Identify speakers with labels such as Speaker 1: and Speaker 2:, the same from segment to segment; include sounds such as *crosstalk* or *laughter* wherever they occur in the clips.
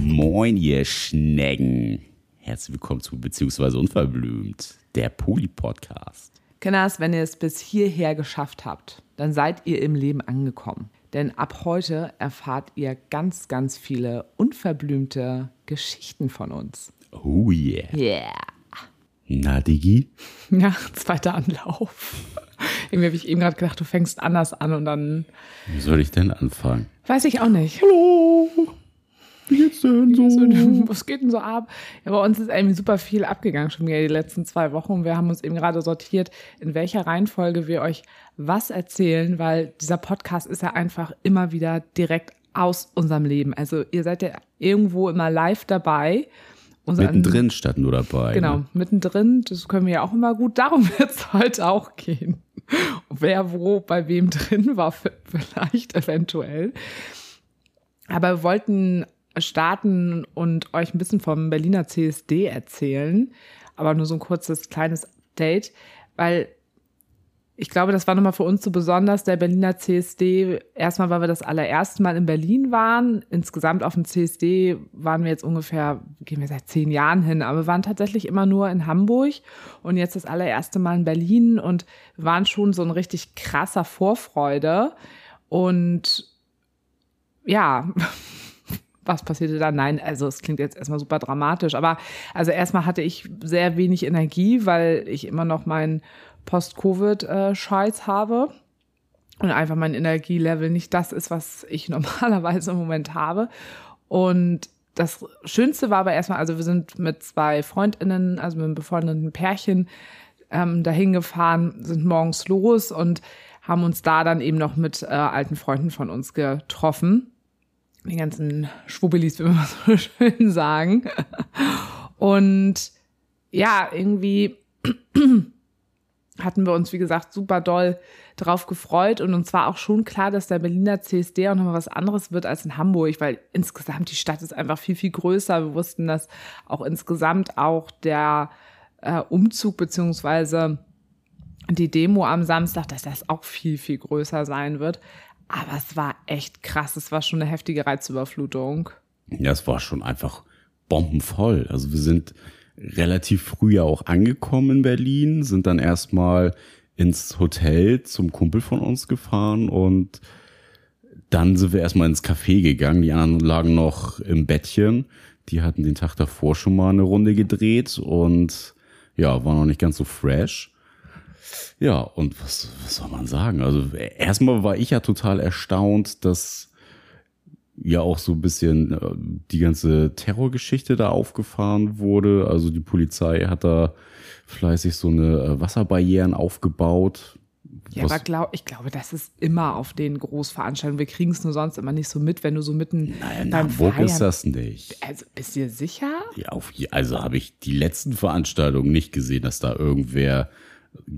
Speaker 1: Moin, ihr Schnecken. Herzlich willkommen zu Beziehungsweise Unverblümt, der Poli-Podcast.
Speaker 2: Kinders, wenn ihr es bis hierher geschafft habt, dann seid ihr im Leben angekommen. Denn ab heute erfahrt ihr ganz, ganz viele unverblümte Geschichten von uns.
Speaker 1: Oh yeah.
Speaker 2: Yeah.
Speaker 1: Na, Digi?
Speaker 2: Ja, *laughs* zweiter Anlauf. Irgendwie habe ich eben gerade gedacht, du fängst anders an und dann
Speaker 1: Wie soll ich denn anfangen?
Speaker 2: weiß ich auch nicht.
Speaker 1: Hallo. Wie geht's denn so? *laughs*
Speaker 2: Was geht denn so ab? Ja, bei uns ist irgendwie super viel abgegangen schon wieder die letzten zwei Wochen und wir haben uns eben gerade sortiert, in welcher Reihenfolge wir euch was erzählen, weil dieser Podcast ist ja einfach immer wieder direkt aus unserem Leben. Also ihr seid ja irgendwo immer live dabei.
Speaker 1: Mittendrin statt nur dabei.
Speaker 2: Genau,
Speaker 1: Ne?
Speaker 2: mittendrin, das können wir ja auch immer gut. Darum *laughs* wird es heute auch gehen. Wer wo bei wem drin war, vielleicht eventuell. Aber wir wollten starten und euch ein bisschen vom Berliner CSD erzählen. Aber nur so ein kurzes, kleines Update, weil ich glaube, das war nochmal für uns so besonders, der Berliner CSD. Erstmal, weil wir das allererste Mal in Berlin waren. Insgesamt auf dem CSD waren wir jetzt ungefähr, gehen wir seit zehn Jahren hin, aber wir waren tatsächlich immer nur in Hamburg und jetzt das allererste Mal in Berlin und waren schon so ein richtig krasser Vorfreude. Und ja, *laughs* was passierte dann? Nein, also es klingt jetzt erstmal super dramatisch, aber also erstmal hatte ich sehr wenig Energie, weil ich immer noch meinen Post-Covid-Scheiß habe und einfach mein Energielevel nicht das ist, was ich *laughs* normalerweise im Moment habe. Und das Schönste war aber erstmal, also wir sind mit zwei FreundInnen, also mit einem befreundeten Pärchen, ähm, dahin gefahren, sind morgens los und haben uns da dann eben noch mit äh, alten Freunden von uns getroffen die ganzen Schwubbelis, wie wir *laughs* so schön sagen. Und ja, irgendwie *clears throat* hatten wir uns, wie gesagt, super doll drauf gefreut und uns war auch schon klar, dass der Berliner CSD auch nochmal was anderes wird als in Hamburg, weil insgesamt die Stadt ist einfach viel, viel größer. Wir wussten, dass auch insgesamt auch der äh, Umzug beziehungsweise die Demo am Samstag, dass das auch viel, viel größer sein wird. Aber es war echt krass. Es war schon eine heftige Reizüberflutung.
Speaker 1: Ja, es war schon einfach bombenvoll. Also wir sind relativ früh ja auch angekommen in Berlin, sind dann erstmal ins Hotel zum Kumpel von uns gefahren und dann sind wir erstmal ins Café gegangen. Die anderen lagen noch im Bettchen. Die hatten den Tag davor schon mal eine Runde gedreht und ja, war noch nicht ganz so fresh. Ja, und was, was soll man sagen? Also erstmal war ich ja total erstaunt, dass ja auch so ein bisschen äh, die ganze Terrorgeschichte da aufgefahren wurde. Also die Polizei hat da fleißig so eine äh, Wasserbarrieren aufgebaut.
Speaker 2: Ja, aber glaub, ich glaube, das ist immer auf den Großveranstaltungen. Wir kriegen es nur sonst immer nicht so mit, wenn du so mitten
Speaker 1: Naja, in
Speaker 2: beim
Speaker 1: Hamburg
Speaker 2: Feiern.
Speaker 1: ist das nicht.
Speaker 2: Also, bist du sicher?
Speaker 1: Ja, auf, also habe ich die letzten Veranstaltungen nicht gesehen, dass da irgendwer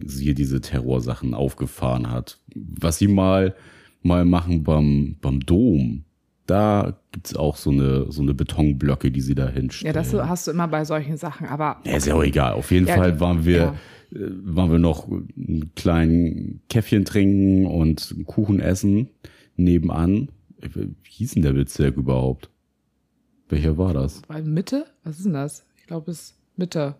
Speaker 1: hier diese Terrorsachen aufgefahren hat. Was sie mal mal machen beim beim Dom, da gibt's auch so eine so eine Betonblöcke, die sie da
Speaker 2: Ja,
Speaker 1: hinstellen.
Speaker 2: das hast du immer bei solchen Sachen, aber
Speaker 1: Ja, ist ja auch egal. Auf jeden
Speaker 2: Ja,
Speaker 1: Fall waren wir,
Speaker 2: ja.
Speaker 1: äh, waren wir noch einen kleinen Käffchen trinken und Kuchen essen nebenan. Äh, Wie hieß denn der Bezirk überhaupt? Welcher war das?
Speaker 2: bei Mitte? Was ist denn das? Ich glaube, es ist Mitte.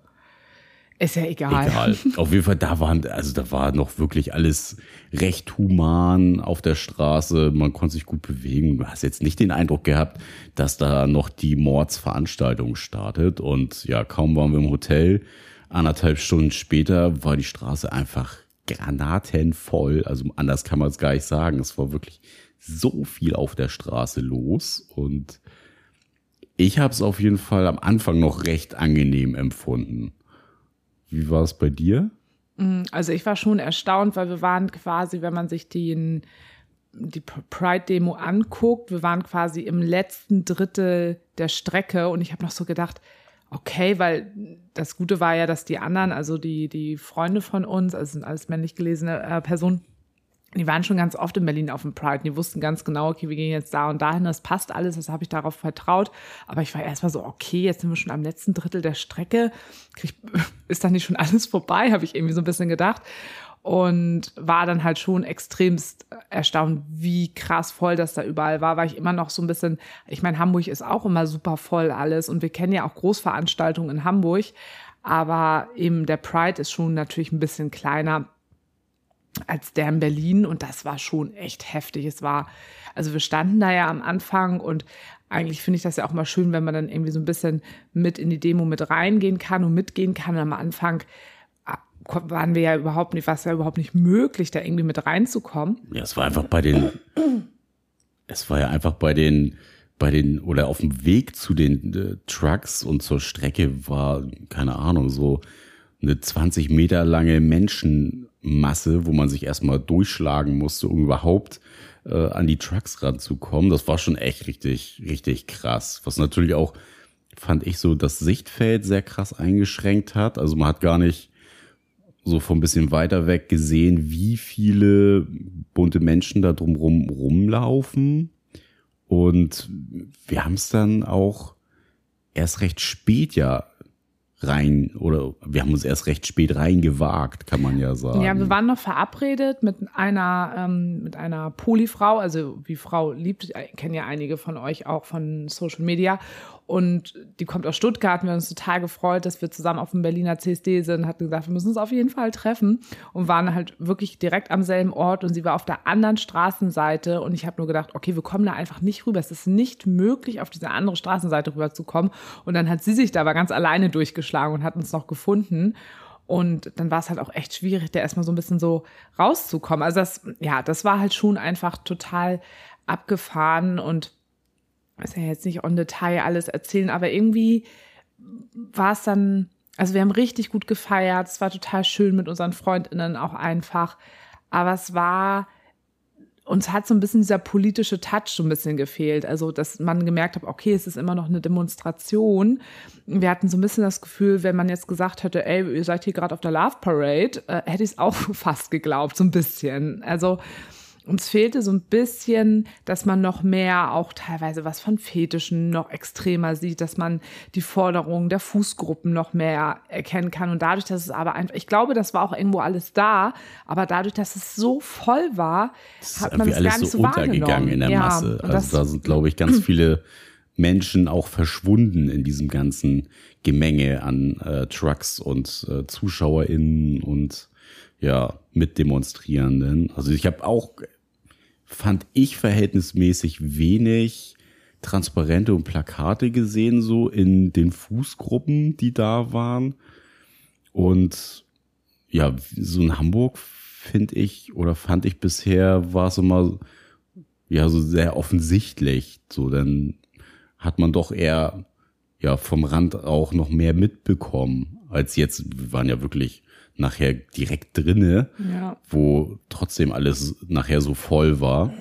Speaker 2: Ist ja egal.
Speaker 1: Egal. *laughs* Auf jeden Fall, da waren, also da war noch wirklich alles recht human auf der Straße. Man konnte sich gut bewegen. Du hast jetzt nicht den Eindruck gehabt, dass da noch die Mordsveranstaltung startet. Und ja, kaum waren wir im Hotel. Anderthalb Stunden später war die Straße einfach granatenvoll. Also anders kann man es gar nicht sagen. Es war wirklich so viel auf der Straße los. Und ich habe es auf jeden Fall am Anfang noch recht angenehm empfunden. Wie war es bei dir?
Speaker 2: Also ich war schon erstaunt, weil wir waren quasi, wenn man sich den, die Pride-Demo anguckt, wir waren quasi im letzten Drittel der Strecke und ich habe noch so gedacht, okay, weil das Gute war ja, dass die anderen, also die, die Freunde von uns, also sind alles männlich gelesene äh, Personen, die waren schon ganz oft in Berlin auf dem Pride. Die wussten ganz genau, okay, wir gehen jetzt da und dahin, das passt alles, das habe ich darauf vertraut. Aber ich war erstmal so, okay, jetzt sind wir schon am letzten Drittel der Strecke. Krieg, *laughs* ist da nicht schon alles vorbei, habe ich irgendwie so ein bisschen gedacht. und war dann halt schon extremst erstaunt, wie krass voll das da überall war, weil ich immer noch so ein bisschen, ich meine, Hamburg ist auch immer super voll alles und wir kennen ja auch Großveranstaltungen in Hamburg, aber eben der Pride ist schon natürlich ein bisschen kleiner als der in Berlin und das war schon echt heftig. Es war, also wir standen da ja am Anfang und eigentlich finde ich das ja auch mal schön, wenn man dann irgendwie so ein bisschen mit in die Demo mit reingehen kann und mitgehen kann. Und am Anfang ah, waren wir ja überhaupt nicht, war es ja überhaupt nicht möglich, da irgendwie mit reinzukommen.
Speaker 1: Ja, es war einfach bei den, es war ja einfach bei den, bei den, oder auf dem Weg zu den äh, Trucks und zur Strecke war, keine Ahnung, so eine 20 Meter lange Menschenmasse, wo man sich erstmal durchschlagen musste, um überhaupt äh, an die Trucks ranzukommen. Das war schon echt richtig, richtig krass. Was natürlich auch, fand ich so, das Sichtfeld sehr krass eingeschränkt hat. Also man hat gar nicht so von ein bisschen weiter weg gesehen, wie viele bunte Menschen da drumrum rumlaufen. Und wir haben es dann auch erst recht spät ja rein oder wir haben uns erst recht spät reingewagt, kann man ja sagen.
Speaker 2: Ja, wir waren noch verabredet mit einer ähm, mit einer Polyfrau, also wie Frau liebt, kennen ja einige von euch auch von Social Media und die kommt aus Stuttgart. Wir haben uns total gefreut, dass wir zusammen auf dem Berliner CSD sind. Hat gesagt, wir müssen uns auf jeden Fall treffen. Und waren halt wirklich direkt am selben Ort. Und sie war auf der anderen Straßenseite. Und ich habe nur gedacht, okay, wir kommen da einfach nicht rüber. Es ist nicht möglich, auf diese andere Straßenseite rüberzukommen. Und dann hat sie sich da aber ganz alleine durchgeschlagen und hat uns noch gefunden. Und dann war es halt auch echt schwierig, da erstmal so ein bisschen so rauszukommen. Also das, ja, das war halt schon einfach total abgefahren und muss ja jetzt nicht on Detail alles erzählen, aber irgendwie war es dann, also wir haben richtig gut gefeiert, es war total schön mit unseren Freundinnen auch einfach, aber es war, uns hat so ein bisschen dieser politische Touch so ein bisschen gefehlt. Also, dass man gemerkt hat, okay, es ist immer noch eine Demonstration. Wir hatten so ein bisschen das Gefühl, wenn man jetzt gesagt hätte, ey, ihr seid hier gerade auf der Love Parade, äh, hätte ich es auch *laughs* fast geglaubt, so ein bisschen. Also, uns fehlte so ein bisschen, dass man noch mehr auch teilweise was von Fetischen noch extremer sieht, dass man die Forderungen der Fußgruppen noch mehr erkennen kann. Und dadurch, dass es aber einfach, ich glaube, das war auch irgendwo alles da, aber dadurch, dass es so voll war, hat man es gar nicht
Speaker 1: so untergegangen in der ja, Masse. Also da sind, glaube ich, ganz *clears throat* viele Menschen auch verschwunden in diesem ganzen Gemenge an äh, Trucks und äh, ZuschauerInnen und ja, Mitdemonstrierenden. Also ich habe auch fand ich verhältnismäßig wenig Transparente und Plakate gesehen, so in den Fußgruppen, die da waren. Und ja, so in Hamburg finde ich oder fand ich bisher war es immer ja so sehr offensichtlich. So, dann hat man doch eher ja vom Rand auch noch mehr mitbekommen als jetzt. Wir waren ja wirklich nachher direkt drinne, ja. wo trotzdem alles nachher so voll war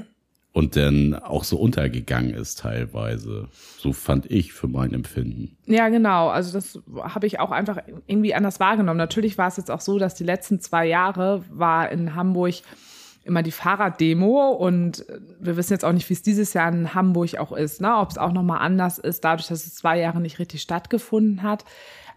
Speaker 1: und dann auch so untergegangen ist teilweise. So fand ich für mein Empfinden.
Speaker 2: Ja, genau. Also das habe ich auch einfach irgendwie anders wahrgenommen. Natürlich war es jetzt auch so, dass die letzten zwei Jahre war in Hamburg immer die Fahrraddemo und wir wissen jetzt auch nicht, wie es dieses Jahr in Hamburg auch ist, ne? ob es auch nochmal anders ist, dadurch, dass es zwei Jahre nicht richtig stattgefunden hat.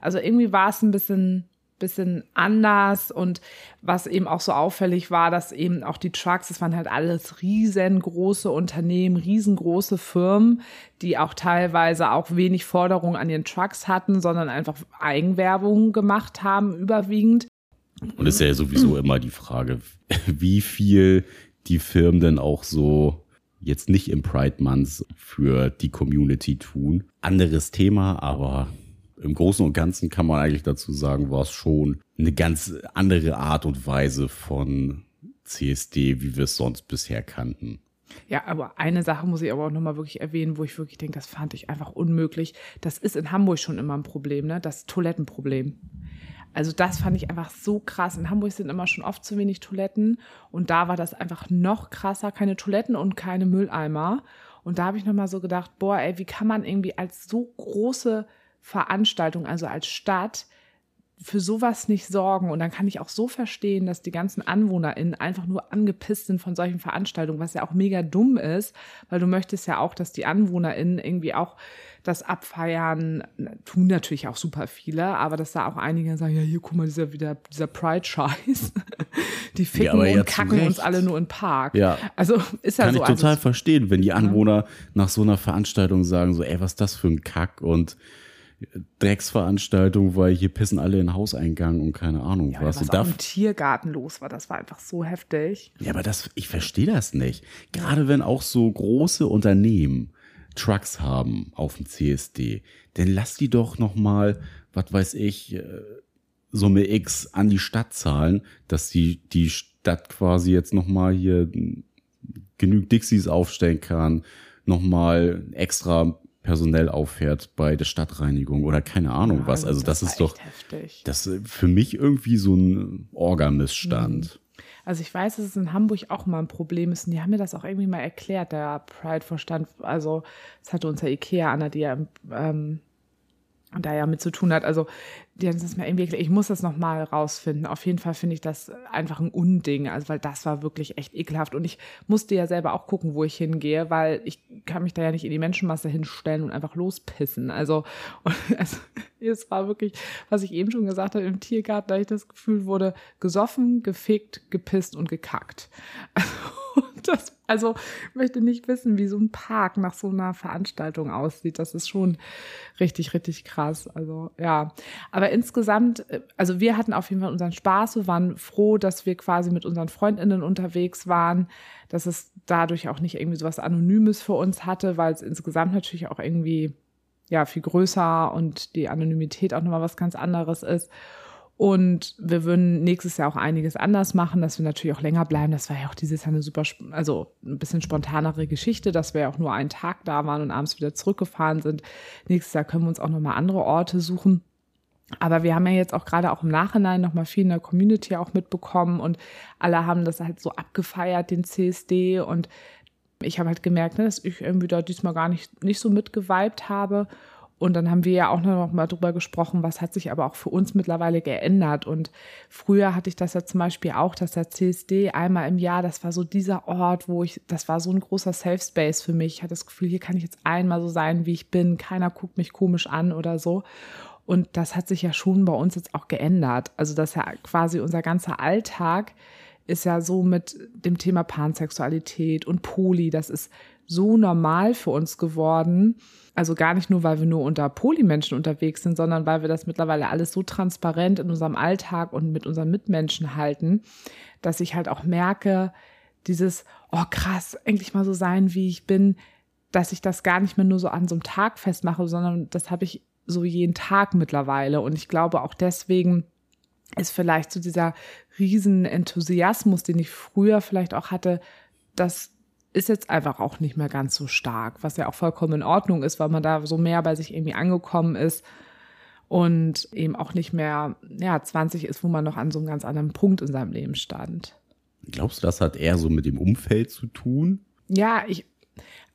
Speaker 2: Also irgendwie war es ein bisschen bisschen anders und was eben auch so auffällig war, dass eben auch die Trucks, das waren halt alles riesengroße Unternehmen, riesengroße Firmen, die auch teilweise auch wenig Forderungen an ihren Trucks hatten, sondern einfach Eigenwerbung gemacht haben, überwiegend.
Speaker 1: Und es ist ja sowieso immer die Frage, wie viel die Firmen denn auch so jetzt nicht im Pride Month für die Community tun. Anderes Thema, aber im Großen und Ganzen kann man eigentlich dazu sagen, war es schon eine ganz andere Art und Weise von CSD, wie wir es sonst bisher kannten.
Speaker 2: Ja, aber eine Sache muss ich aber auch nochmal wirklich erwähnen, wo ich wirklich denke, das fand ich einfach unmöglich. Das ist in Hamburg schon immer ein Problem, ne? Das Toilettenproblem. Also das fand ich einfach so krass. In Hamburg sind immer schon oft zu wenig Toiletten und da war das einfach noch krasser. Keine Toiletten und keine Mülleimer. Und da habe ich nochmal so gedacht, boah, ey, wie kann man irgendwie als so große Veranstaltung, also als Stadt, für sowas nicht sorgen. Und dann kann ich auch so verstehen, dass die ganzen AnwohnerInnen einfach nur angepisst sind von solchen Veranstaltungen, was ja auch mega dumm ist, weil du möchtest ja auch, dass die AnwohnerInnen irgendwie auch das abfeiern. Tun natürlich auch super viele, aber dass da auch einige sagen, ja, hier, guck mal, dieser, wieder, dieser Pride-Scheiß. *laughs* die ficken
Speaker 1: Ja, ja
Speaker 2: und kacken
Speaker 1: zu
Speaker 2: uns
Speaker 1: Recht.
Speaker 2: alle nur im Park.
Speaker 1: Ja.
Speaker 2: Also ist ja
Speaker 1: Kann
Speaker 2: so.
Speaker 1: ich total
Speaker 2: also,
Speaker 1: verstehen, wenn die Anwohner nach so einer Veranstaltung sagen, so, ey, was ist das für ein Kack und Drecksveranstaltung, weil hier pissen alle in den Hauseingang und keine Ahnung
Speaker 2: ja,
Speaker 1: was.
Speaker 2: was
Speaker 1: Und darf,
Speaker 2: im Tiergarten los war, das war einfach so heftig.
Speaker 1: ja, aber das, ich verstehe das nicht. Gerade wenn auch so große Unternehmen Trucks haben auf dem CSD, dann lass die doch noch mal, was weiß ich, äh, Summe X an die Stadt zahlen, dass die, die Stadt quasi jetzt noch mal hier genügend Dixies aufstellen kann, noch mal extra personell auffährt bei der Stadtreinigung oder keine Ahnung was. Also das,
Speaker 2: war
Speaker 1: ist doch,
Speaker 2: heftig.
Speaker 1: das ist für mich irgendwie so ein Orgamissstand.
Speaker 2: Also ich weiß, dass es in Hamburg auch mal ein Problem ist und die haben mir das auch irgendwie mal erklärt, der Pride-Vorstand. Also das hatte unser Ikea, Anna, die ja ähm, da ja mit zu tun hat. Also die haben mal irgendwie. Ich muss das nochmal rausfinden. Auf jeden Fall finde ich das einfach ein Unding, also weil das war wirklich echt ekelhaft. Und ich musste ja selber auch gucken, wo ich hingehe, weil ich kann mich da ja nicht in die Menschenmasse hinstellen und einfach lospissen. Also, *laughs* und, also es war wirklich, was ich eben schon gesagt habe, im Tiergarten, da ich das Gefühl wurde, gesoffen, gefickt, gepisst und gekackt. *laughs* Also, das, also ich möchte nicht wissen, wie so ein Park nach so einer Veranstaltung aussieht. Das ist schon richtig, richtig krass. Also ja, aber insgesamt, äh, also wir hatten auf jeden Fall unseren Spaß. Wir waren froh, dass wir quasi mit unseren Freundinnen unterwegs waren, dass es dadurch auch nicht irgendwie so was Anonymes für uns hatte, weil es insgesamt natürlich auch irgendwie ja viel größer und die Anonymität auch nochmal was ganz anderes ist. Und wir würden nächstes Jahr auch einiges anders machen, dass wir natürlich auch länger bleiben. Das war ja auch dieses Jahr eine super, also ein bisschen spontanere Geschichte, dass wir ja auch nur einen Tag da waren und abends wieder zurückgefahren sind. Nächstes Jahr können wir uns auch nochmal andere Orte suchen. Aber wir haben ja jetzt auch gerade auch im Nachhinein nochmal viel in der Community auch mitbekommen und alle haben das halt so abgefeiert, den CSD. Und ich habe halt gemerkt, ne, dass ich irgendwie da diesmal gar nicht, nicht so mitgeweibt habe. Und dann haben wir ja auch noch mal drüber gesprochen, was hat sich aber auch für uns mittlerweile geändert. Und früher hatte ich das ja zum Beispiel auch, dass der CSD einmal im Jahr, das war so dieser Ort, wo ich, das war so ein großer Safe Space für mich. Ich hatte das Gefühl, hier kann ich jetzt einmal so sein, wie ich bin. Keiner guckt mich komisch an oder so. Und das hat sich ja schon bei uns jetzt auch geändert. Also, dass ja quasi unser ganzer Alltag ist ja so mit dem Thema Pansexualität und Poly, das ist so normal für uns geworden. Also gar nicht nur, weil wir nur unter Polymenschen unterwegs sind, sondern weil wir das mittlerweile alles so transparent in unserem Alltag und mit unseren Mitmenschen halten, dass ich halt auch merke, dieses, oh krass, endlich mal so sein, wie ich bin, dass ich das gar nicht mehr nur so an so einem Tag festmache, sondern das habe ich so jeden Tag mittlerweile. Und ich glaube auch deswegen ist vielleicht so dieser riesen Enthusiasmus, den ich früher vielleicht auch hatte, das ist jetzt einfach auch nicht mehr ganz so stark, was ja auch vollkommen in Ordnung ist, weil man da so mehr bei sich irgendwie angekommen ist und eben auch nicht mehr, ja, 20 ist, wo man noch an so einem ganz anderen Punkt in seinem Leben stand.
Speaker 1: Glaubst du, das hat eher so mit dem Umfeld zu tun?
Speaker 2: Ja, ich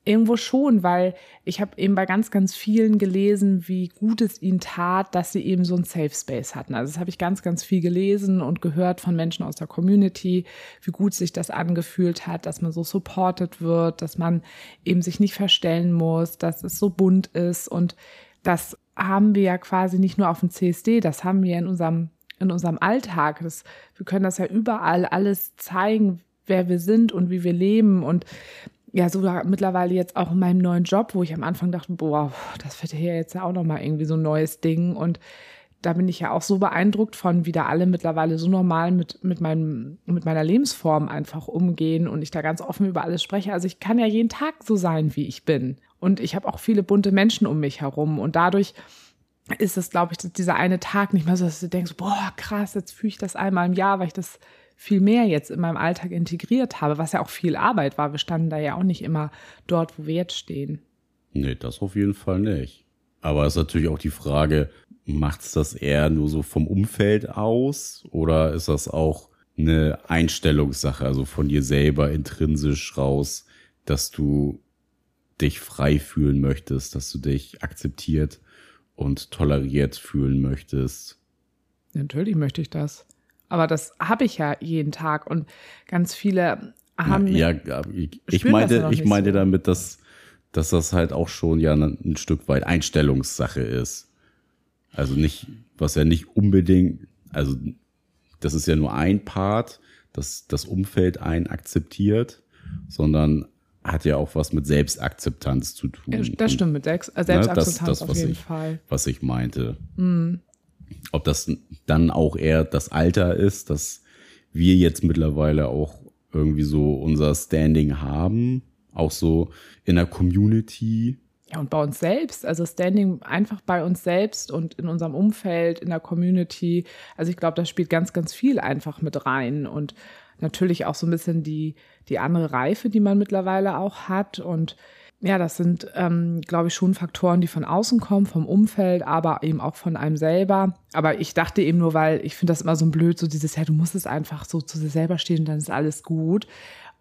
Speaker 2: irgendwo schon, weil ich habe eben bei ganz, ganz vielen gelesen, wie gut es ihnen tat, dass sie eben so ein Safe Space hatten. Also das habe ich ganz, ganz viel gelesen und gehört von Menschen aus der Community, wie gut sich das angefühlt hat, dass man so supported wird, dass man eben sich nicht verstellen muss, dass es so bunt ist und das haben wir ja quasi nicht nur auf dem CSD, das haben wir in unserem in unserem Alltag. Das, wir können das ja überall alles zeigen, wer wir sind und wie wir leben und ja, sogar mittlerweile jetzt auch in meinem neuen Job, wo ich am Anfang dachte, boah, das wird hier jetzt ja auch nochmal irgendwie so ein neues Ding. Und da bin ich ja auch so beeindruckt von, wie da alle mittlerweile so normal mit, mit, meinem, mit meiner Lebensform einfach umgehen und ich da ganz offen über alles spreche. Also ich kann ja jeden Tag so sein, wie ich bin. Und ich habe auch viele bunte Menschen um mich herum. Und dadurch ist es, glaube ich, dieser eine Tag nicht mehr so, dass du denkst, boah, krass, jetzt fühle ich das einmal im Jahr, weil ich das viel mehr jetzt in meinem Alltag integriert habe, was ja auch viel Arbeit war. Wir standen da ja auch nicht immer dort, wo wir jetzt stehen.
Speaker 1: Nee, das auf jeden Fall nicht. Aber es ist natürlich auch die Frage, macht's das eher nur so vom Umfeld aus oder ist das auch eine Einstellungssache, also von dir selber intrinsisch raus, dass du dich frei fühlen möchtest, dass du dich akzeptiert und toleriert fühlen möchtest?
Speaker 2: Natürlich möchte ich das. Aber das habe ich ja jeden Tag und ganz viele haben.
Speaker 1: ja, ja, ich, ich meinte, ich meinte
Speaker 2: so.
Speaker 1: damit, dass, dass das halt auch schon ja ein, ein Stück weit Einstellungssache ist. Also nicht, was ja nicht unbedingt, also das ist ja nur ein Part, dass das Umfeld einen akzeptiert, sondern hat ja auch was mit Selbstakzeptanz zu tun.
Speaker 2: Das stimmt, mit Selbst Selbstakzeptanz ne, das, das, auf jeden
Speaker 1: ich,
Speaker 2: Fall.
Speaker 1: Was ich meinte. Mhm. Ob das dann auch eher das Alter ist, dass wir jetzt mittlerweile auch irgendwie so unser Standing haben, auch so in der Community.
Speaker 2: Ja, und bei uns selbst, also Standing einfach bei uns selbst und in unserem Umfeld, in der Community. Also ich glaube, das spielt ganz, ganz viel einfach mit rein und natürlich auch so ein bisschen die, die andere Reife, die man mittlerweile auch hat und ja, das sind, ähm, glaube ich, schon Faktoren, die von außen kommen, vom Umfeld, aber eben auch von einem selber. Aber ich dachte eben nur, weil ich finde das immer so blöd, so dieses, ja, du musst es einfach so zu dir selber stehen und dann ist alles gut.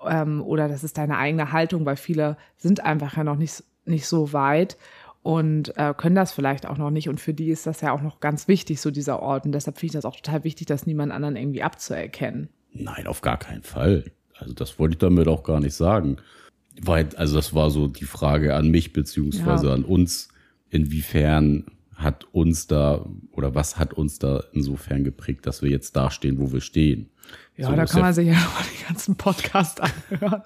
Speaker 2: Ähm, oder das ist deine eigene Haltung, weil viele sind einfach ja noch nicht, nicht so weit und äh, können das vielleicht auch noch nicht. Und für die ist das ja auch noch ganz wichtig, so dieser Ort. Und deshalb finde ich das auch total wichtig, das niemand anderen irgendwie abzuerkennen.
Speaker 1: Nein, auf gar keinen Fall. Also das wollte ich damit auch gar nicht sagen. Weil, also das war so die Frage an mich beziehungsweise ja. an uns, inwiefern hat uns da oder was hat uns da insofern geprägt, dass wir jetzt da stehen, wo wir stehen.
Speaker 2: Ja, so da kann man sich ja *laughs* noch den ganzen Podcast anhören.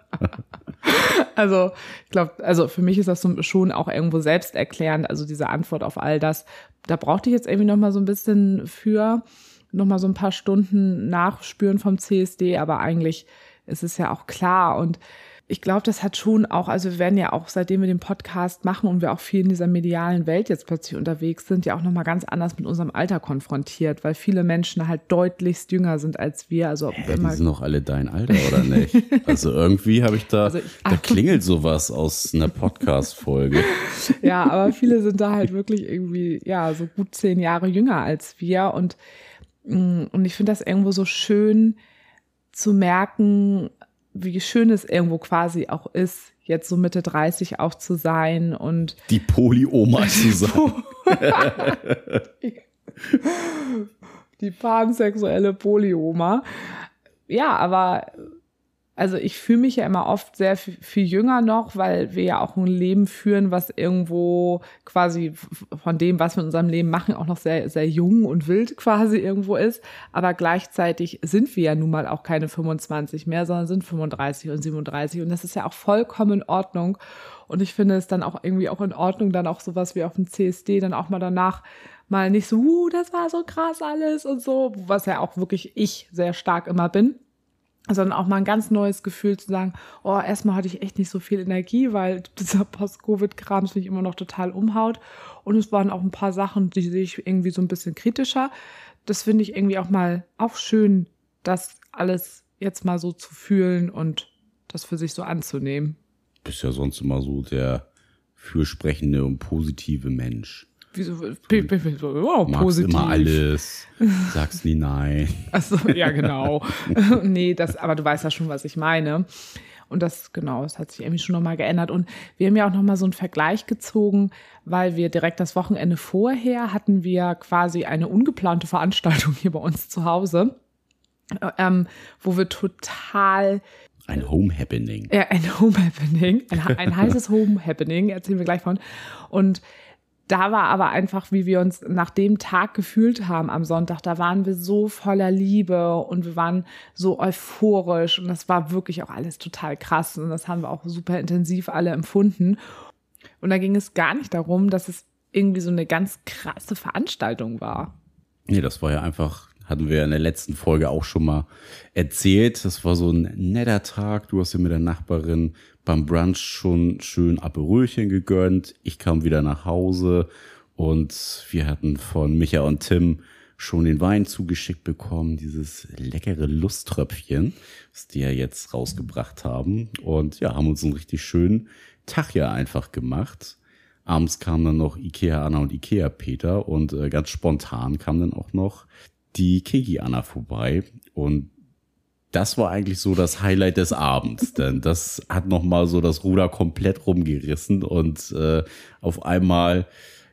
Speaker 2: *laughs* also, ich glaube, also für mich ist das schon auch irgendwo selbsterklärend, also diese Antwort auf all das. Da brauchte ich jetzt irgendwie noch mal so ein bisschen für, noch mal so ein paar Stunden nachspüren vom CSD, aber eigentlich ist es ja auch klar und ich glaube, das hat schon auch, also wir werden ja auch, seitdem wir den Podcast machen und wir auch viel in dieser medialen Welt jetzt plötzlich unterwegs sind, ja auch nochmal ganz anders mit unserem Alter konfrontiert, weil viele Menschen halt deutlichst jünger sind als wir. Also
Speaker 1: Hä, immer die sind noch alle dein Alter, oder nicht? *laughs* also irgendwie habe ich da, also ich, da klingelt sowas aus einer Podcast-Folge. *laughs*
Speaker 2: ja, aber viele sind da halt wirklich irgendwie, ja, so gut zehn Jahre jünger als wir und, mm, und ich finde das irgendwo so schön zu merken, wie schön es irgendwo quasi auch ist, jetzt so Mitte 30 auch zu sein und
Speaker 1: die Polyoma *laughs* zu sein.
Speaker 2: die pansexuelle Polyoma. Ja, aber also ich fühle mich ja immer oft sehr viel, jünger noch, weil wir ja auch ein Leben führen, was irgendwo quasi von dem, was wir in unserem Leben machen, auch noch sehr, sehr jung und wild quasi irgendwo ist. Aber gleichzeitig sind wir ja nun mal auch keine 25 mehr, sondern sind 35 und 37. Und das ist ja auch vollkommen in Ordnung. Und ich finde es dann auch irgendwie auch in Ordnung, dann auch sowas wie auf dem CSD dann auch mal danach mal nicht so, uh, das war so krass alles und so, was ja auch wirklich ich sehr stark immer bin sondern auch mal ein ganz neues Gefühl zu sagen, oh, erstmal hatte ich echt nicht so viel Energie, weil dieser Post-Covid-Kram mich immer noch total umhaut. Und es waren auch ein paar Sachen, die sehe ich irgendwie so ein bisschen kritischer. Das finde ich irgendwie auch mal auch schön, das alles jetzt mal so zu fühlen und das für sich so anzunehmen.
Speaker 1: Du bist ja sonst immer so der fürsprechende und positive Mensch.
Speaker 2: Wieso? Wow,
Speaker 1: Magst positiv. immer alles, sagst nie nein. *laughs*
Speaker 2: Achso, ja, genau. *laughs* nee, das, aber du weißt ja schon, was ich meine. Und das, genau, das hat sich irgendwie schon nochmal geändert. Und wir haben ja auch nochmal so einen Vergleich gezogen, weil wir direkt das Wochenende vorher hatten wir quasi eine ungeplante Veranstaltung hier bei uns zu Hause, ähm, wo wir total
Speaker 1: ein Home Happening.
Speaker 2: Ja, ein Home Happening. Ein, ein heißes Home Happening, erzählen wir gleich von. Und da war aber einfach, wie wir uns nach dem Tag gefühlt haben am Sonntag, da waren wir so voller Liebe und wir waren so euphorisch und das war wirklich auch alles total krass und das haben wir auch super intensiv alle empfunden. Und da ging es gar nicht darum, dass es irgendwie so eine ganz krasse Veranstaltung war.
Speaker 1: Nee, das war ja einfach, hatten wir in der letzten Folge auch schon mal erzählt. Das war so ein netter Tag. Du hast ja mit der Nachbarin beim Brunch schon schön Aperölchen gegönnt. Ich kam wieder nach Hause und wir hatten von Micha und Tim schon den Wein zugeschickt bekommen, dieses leckere Lusttröpfchen, was die ja jetzt rausgebracht haben. Und ja, haben uns einen richtig schönen Tag ja einfach gemacht. Abends kam dann noch Ikea Anna und Ikea Peter und äh, ganz spontan kam dann auch noch die Kinky Anna vorbei. Und das war eigentlich so das Highlight des Abends, *laughs* denn das hat nochmal so das Ruder komplett rumgerissen und äh, auf einmal,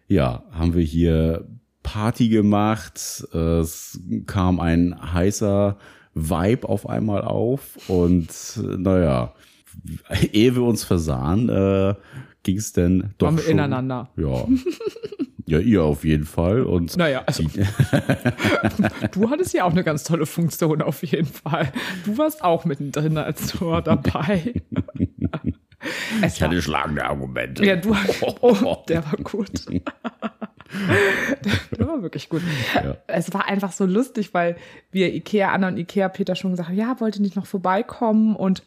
Speaker 1: ja, haben wir hier Party gemacht. Es kam ein heißer Vibe auf einmal auf und naja, ehe wir uns versahen, äh, ging es denn doch
Speaker 2: Waren wir
Speaker 1: schon,
Speaker 2: ineinander.
Speaker 1: Ja. *laughs* Ja, ihr auf jeden Fall. Und
Speaker 2: Naja, also *laughs* du hattest ja auch eine ganz tolle Funktion auf jeden Fall. Du warst auch mittendrin als Tor dabei. Es *laughs*
Speaker 1: ich hatte schlagende Argumente.
Speaker 2: ja, du, *laughs* oh, der war gut. Der war wirklich gut.
Speaker 1: Ja.
Speaker 2: Es war einfach so lustig, weil wir Ikea, Anna und Ikea Peter schon gesagt haben, ja, wollte nicht noch vorbeikommen und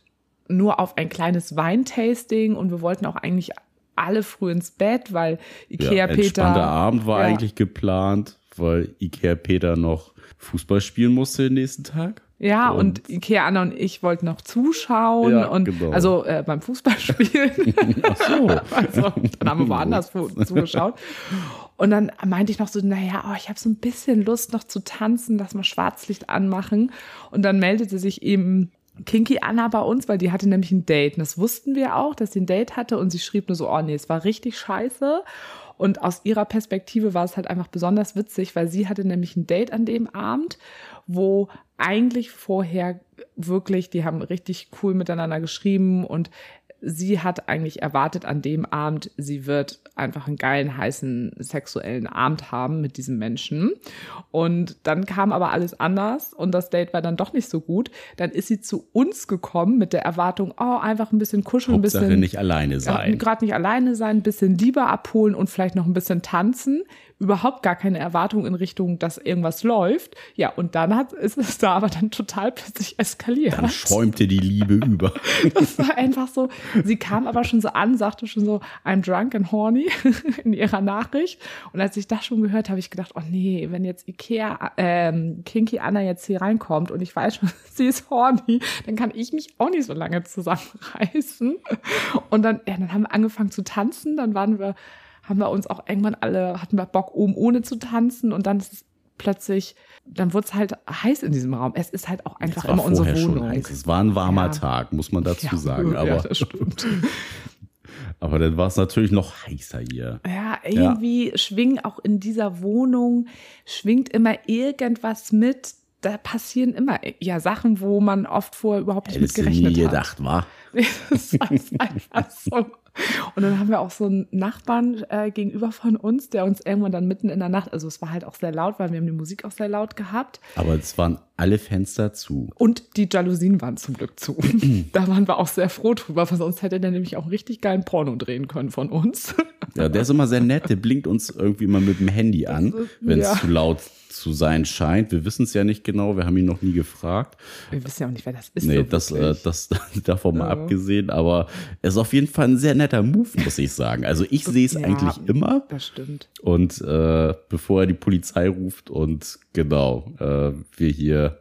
Speaker 2: nur auf ein kleines Weintasting und wir wollten auch eigentlich alle früh ins Bett, weil Ikea
Speaker 1: ja,
Speaker 2: Peter.
Speaker 1: entspannter Abend war
Speaker 2: ja.
Speaker 1: eigentlich geplant, weil Ikea Peter noch Fußball spielen musste den nächsten Tag.
Speaker 2: Ja, und,
Speaker 1: Und-
Speaker 2: Ikea Anna und ich wollten noch zuschauen
Speaker 1: Ja,
Speaker 2: und
Speaker 1: genau.
Speaker 2: also äh, beim Fußballspielen. *laughs*
Speaker 1: Ach so. *laughs*
Speaker 2: also, dann haben wir woanders zugeschaut. Und dann meinte ich noch so, naja, oh, ich habe so ein bisschen Lust noch zu tanzen, lass mal Schwarzlicht anmachen. Und dann meldete sich eben Kinky Anna bei uns, weil die hatte nämlich ein Date. Und das wussten wir auch, dass sie ein Date hatte. Und sie schrieb nur so, oh nee, es war richtig scheiße. Und aus ihrer Perspektive war es halt einfach besonders witzig, weil sie hatte nämlich ein Date an dem Abend, wo eigentlich vorher wirklich, die haben richtig cool miteinander geschrieben und sie hat eigentlich erwartet an dem Abend, sie wird einfach einen geilen, heißen, sexuellen Abend haben mit diesem Menschen. Und dann kam aber alles anders und das Date war dann doch nicht so gut. Dann ist sie zu uns gekommen mit der Erwartung, oh, einfach ein bisschen kuscheln, ein bisschen
Speaker 1: nicht alleine sein.
Speaker 2: gerade nicht alleine sein, ein bisschen Liebe abholen und vielleicht noch ein bisschen tanzen. Überhaupt gar keine Erwartung in Richtung, dass irgendwas läuft. Ja, und dann hat, ist es da aber dann total plötzlich eskaliert.
Speaker 1: Dann schäumte die Liebe über. *laughs*
Speaker 2: Das war einfach so. Sie kam aber schon so an, sagte schon so, I'm drunk and horny *laughs* in ihrer Nachricht. Und als ich das schon gehört habe, habe ich gedacht, oh nee, wenn jetzt Ikea, ähm, Kinky Anna jetzt hier reinkommt und ich weiß schon, *laughs* sie ist horny, dann kann ich mich auch nicht so lange zusammenreißen. Und dann, ja, dann haben wir angefangen zu tanzen. Dann waren wir, haben wir uns auch irgendwann alle, hatten wir Bock, oben ohne zu tanzen. Und dann ist es plötzlich, dann wurde es halt heiß in diesem Raum. Es ist halt auch einfach immer unsere Wohnung.
Speaker 1: heiß. Es war ein warmer
Speaker 2: Ja.
Speaker 1: Tag, muss man dazu
Speaker 2: Ja,
Speaker 1: sagen.
Speaker 2: ja,
Speaker 1: Aber,
Speaker 2: das stimmt. *laughs*
Speaker 1: aber dann war es natürlich noch heißer hier.
Speaker 2: Ja, irgendwie schwingen auch in dieser Wohnung, schwingt immer irgendwas mit. Da passieren immer ja Sachen, wo man oft vorher überhaupt nicht mit
Speaker 1: Hättest nie
Speaker 2: gerechnet hat.
Speaker 1: gedacht, war? *laughs*
Speaker 2: Das ist einfach so. Und dann haben wir auch so einen Nachbarn äh, gegenüber von uns, der uns irgendwann dann mitten in der Nacht, also es war halt auch sehr laut, weil wir haben die Musik auch sehr laut gehabt.
Speaker 1: Aber es waren alle Fenster zu.
Speaker 2: Und die Jalousien waren zum Glück zu. *clears throat* da waren wir auch sehr froh drüber, weil sonst hätte der nämlich auch einen richtig geilen Porno drehen können von uns.
Speaker 1: Ja, der ist immer sehr nett. Der blinkt uns irgendwie immer mit dem Handy an, wenn es
Speaker 2: Ja.
Speaker 1: zu laut zu sein scheint. Wir wissen es ja nicht genau. Wir haben ihn noch nie gefragt.
Speaker 2: Wir wissen ja auch nicht, wer das ist.
Speaker 1: Nee,
Speaker 2: so
Speaker 1: das, äh, das *laughs* davon mal
Speaker 2: Ja.
Speaker 1: abgesehen. Aber es ist auf jeden Fall ein sehr netter Move, muss ich sagen. Also ich sehe es
Speaker 2: Ja.
Speaker 1: eigentlich immer.
Speaker 2: Das stimmt.
Speaker 1: Und äh, bevor er die Polizei ruft und genau, äh, wir hier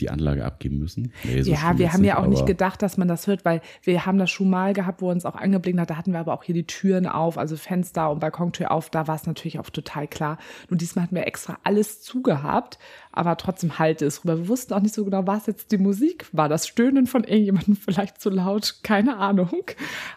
Speaker 1: die Anlage abgeben müssen. Nee, so
Speaker 2: ja, wir haben ja auch nicht gedacht, dass man das hört, weil wir haben das schon mal gehabt, wo uns auch angeblinkt hat. Da hatten wir aber auch hier die Türen auf, also Fenster und Balkontür auf. Da war es natürlich auch total klar. Nur diesmal hatten wir extra alles zugehabt, aber trotzdem halte es rüber. Wir wussten auch nicht so genau, was jetzt die Musik war. Das Stöhnen von irgendjemandem *laughs* vielleicht zu laut, keine Ahnung.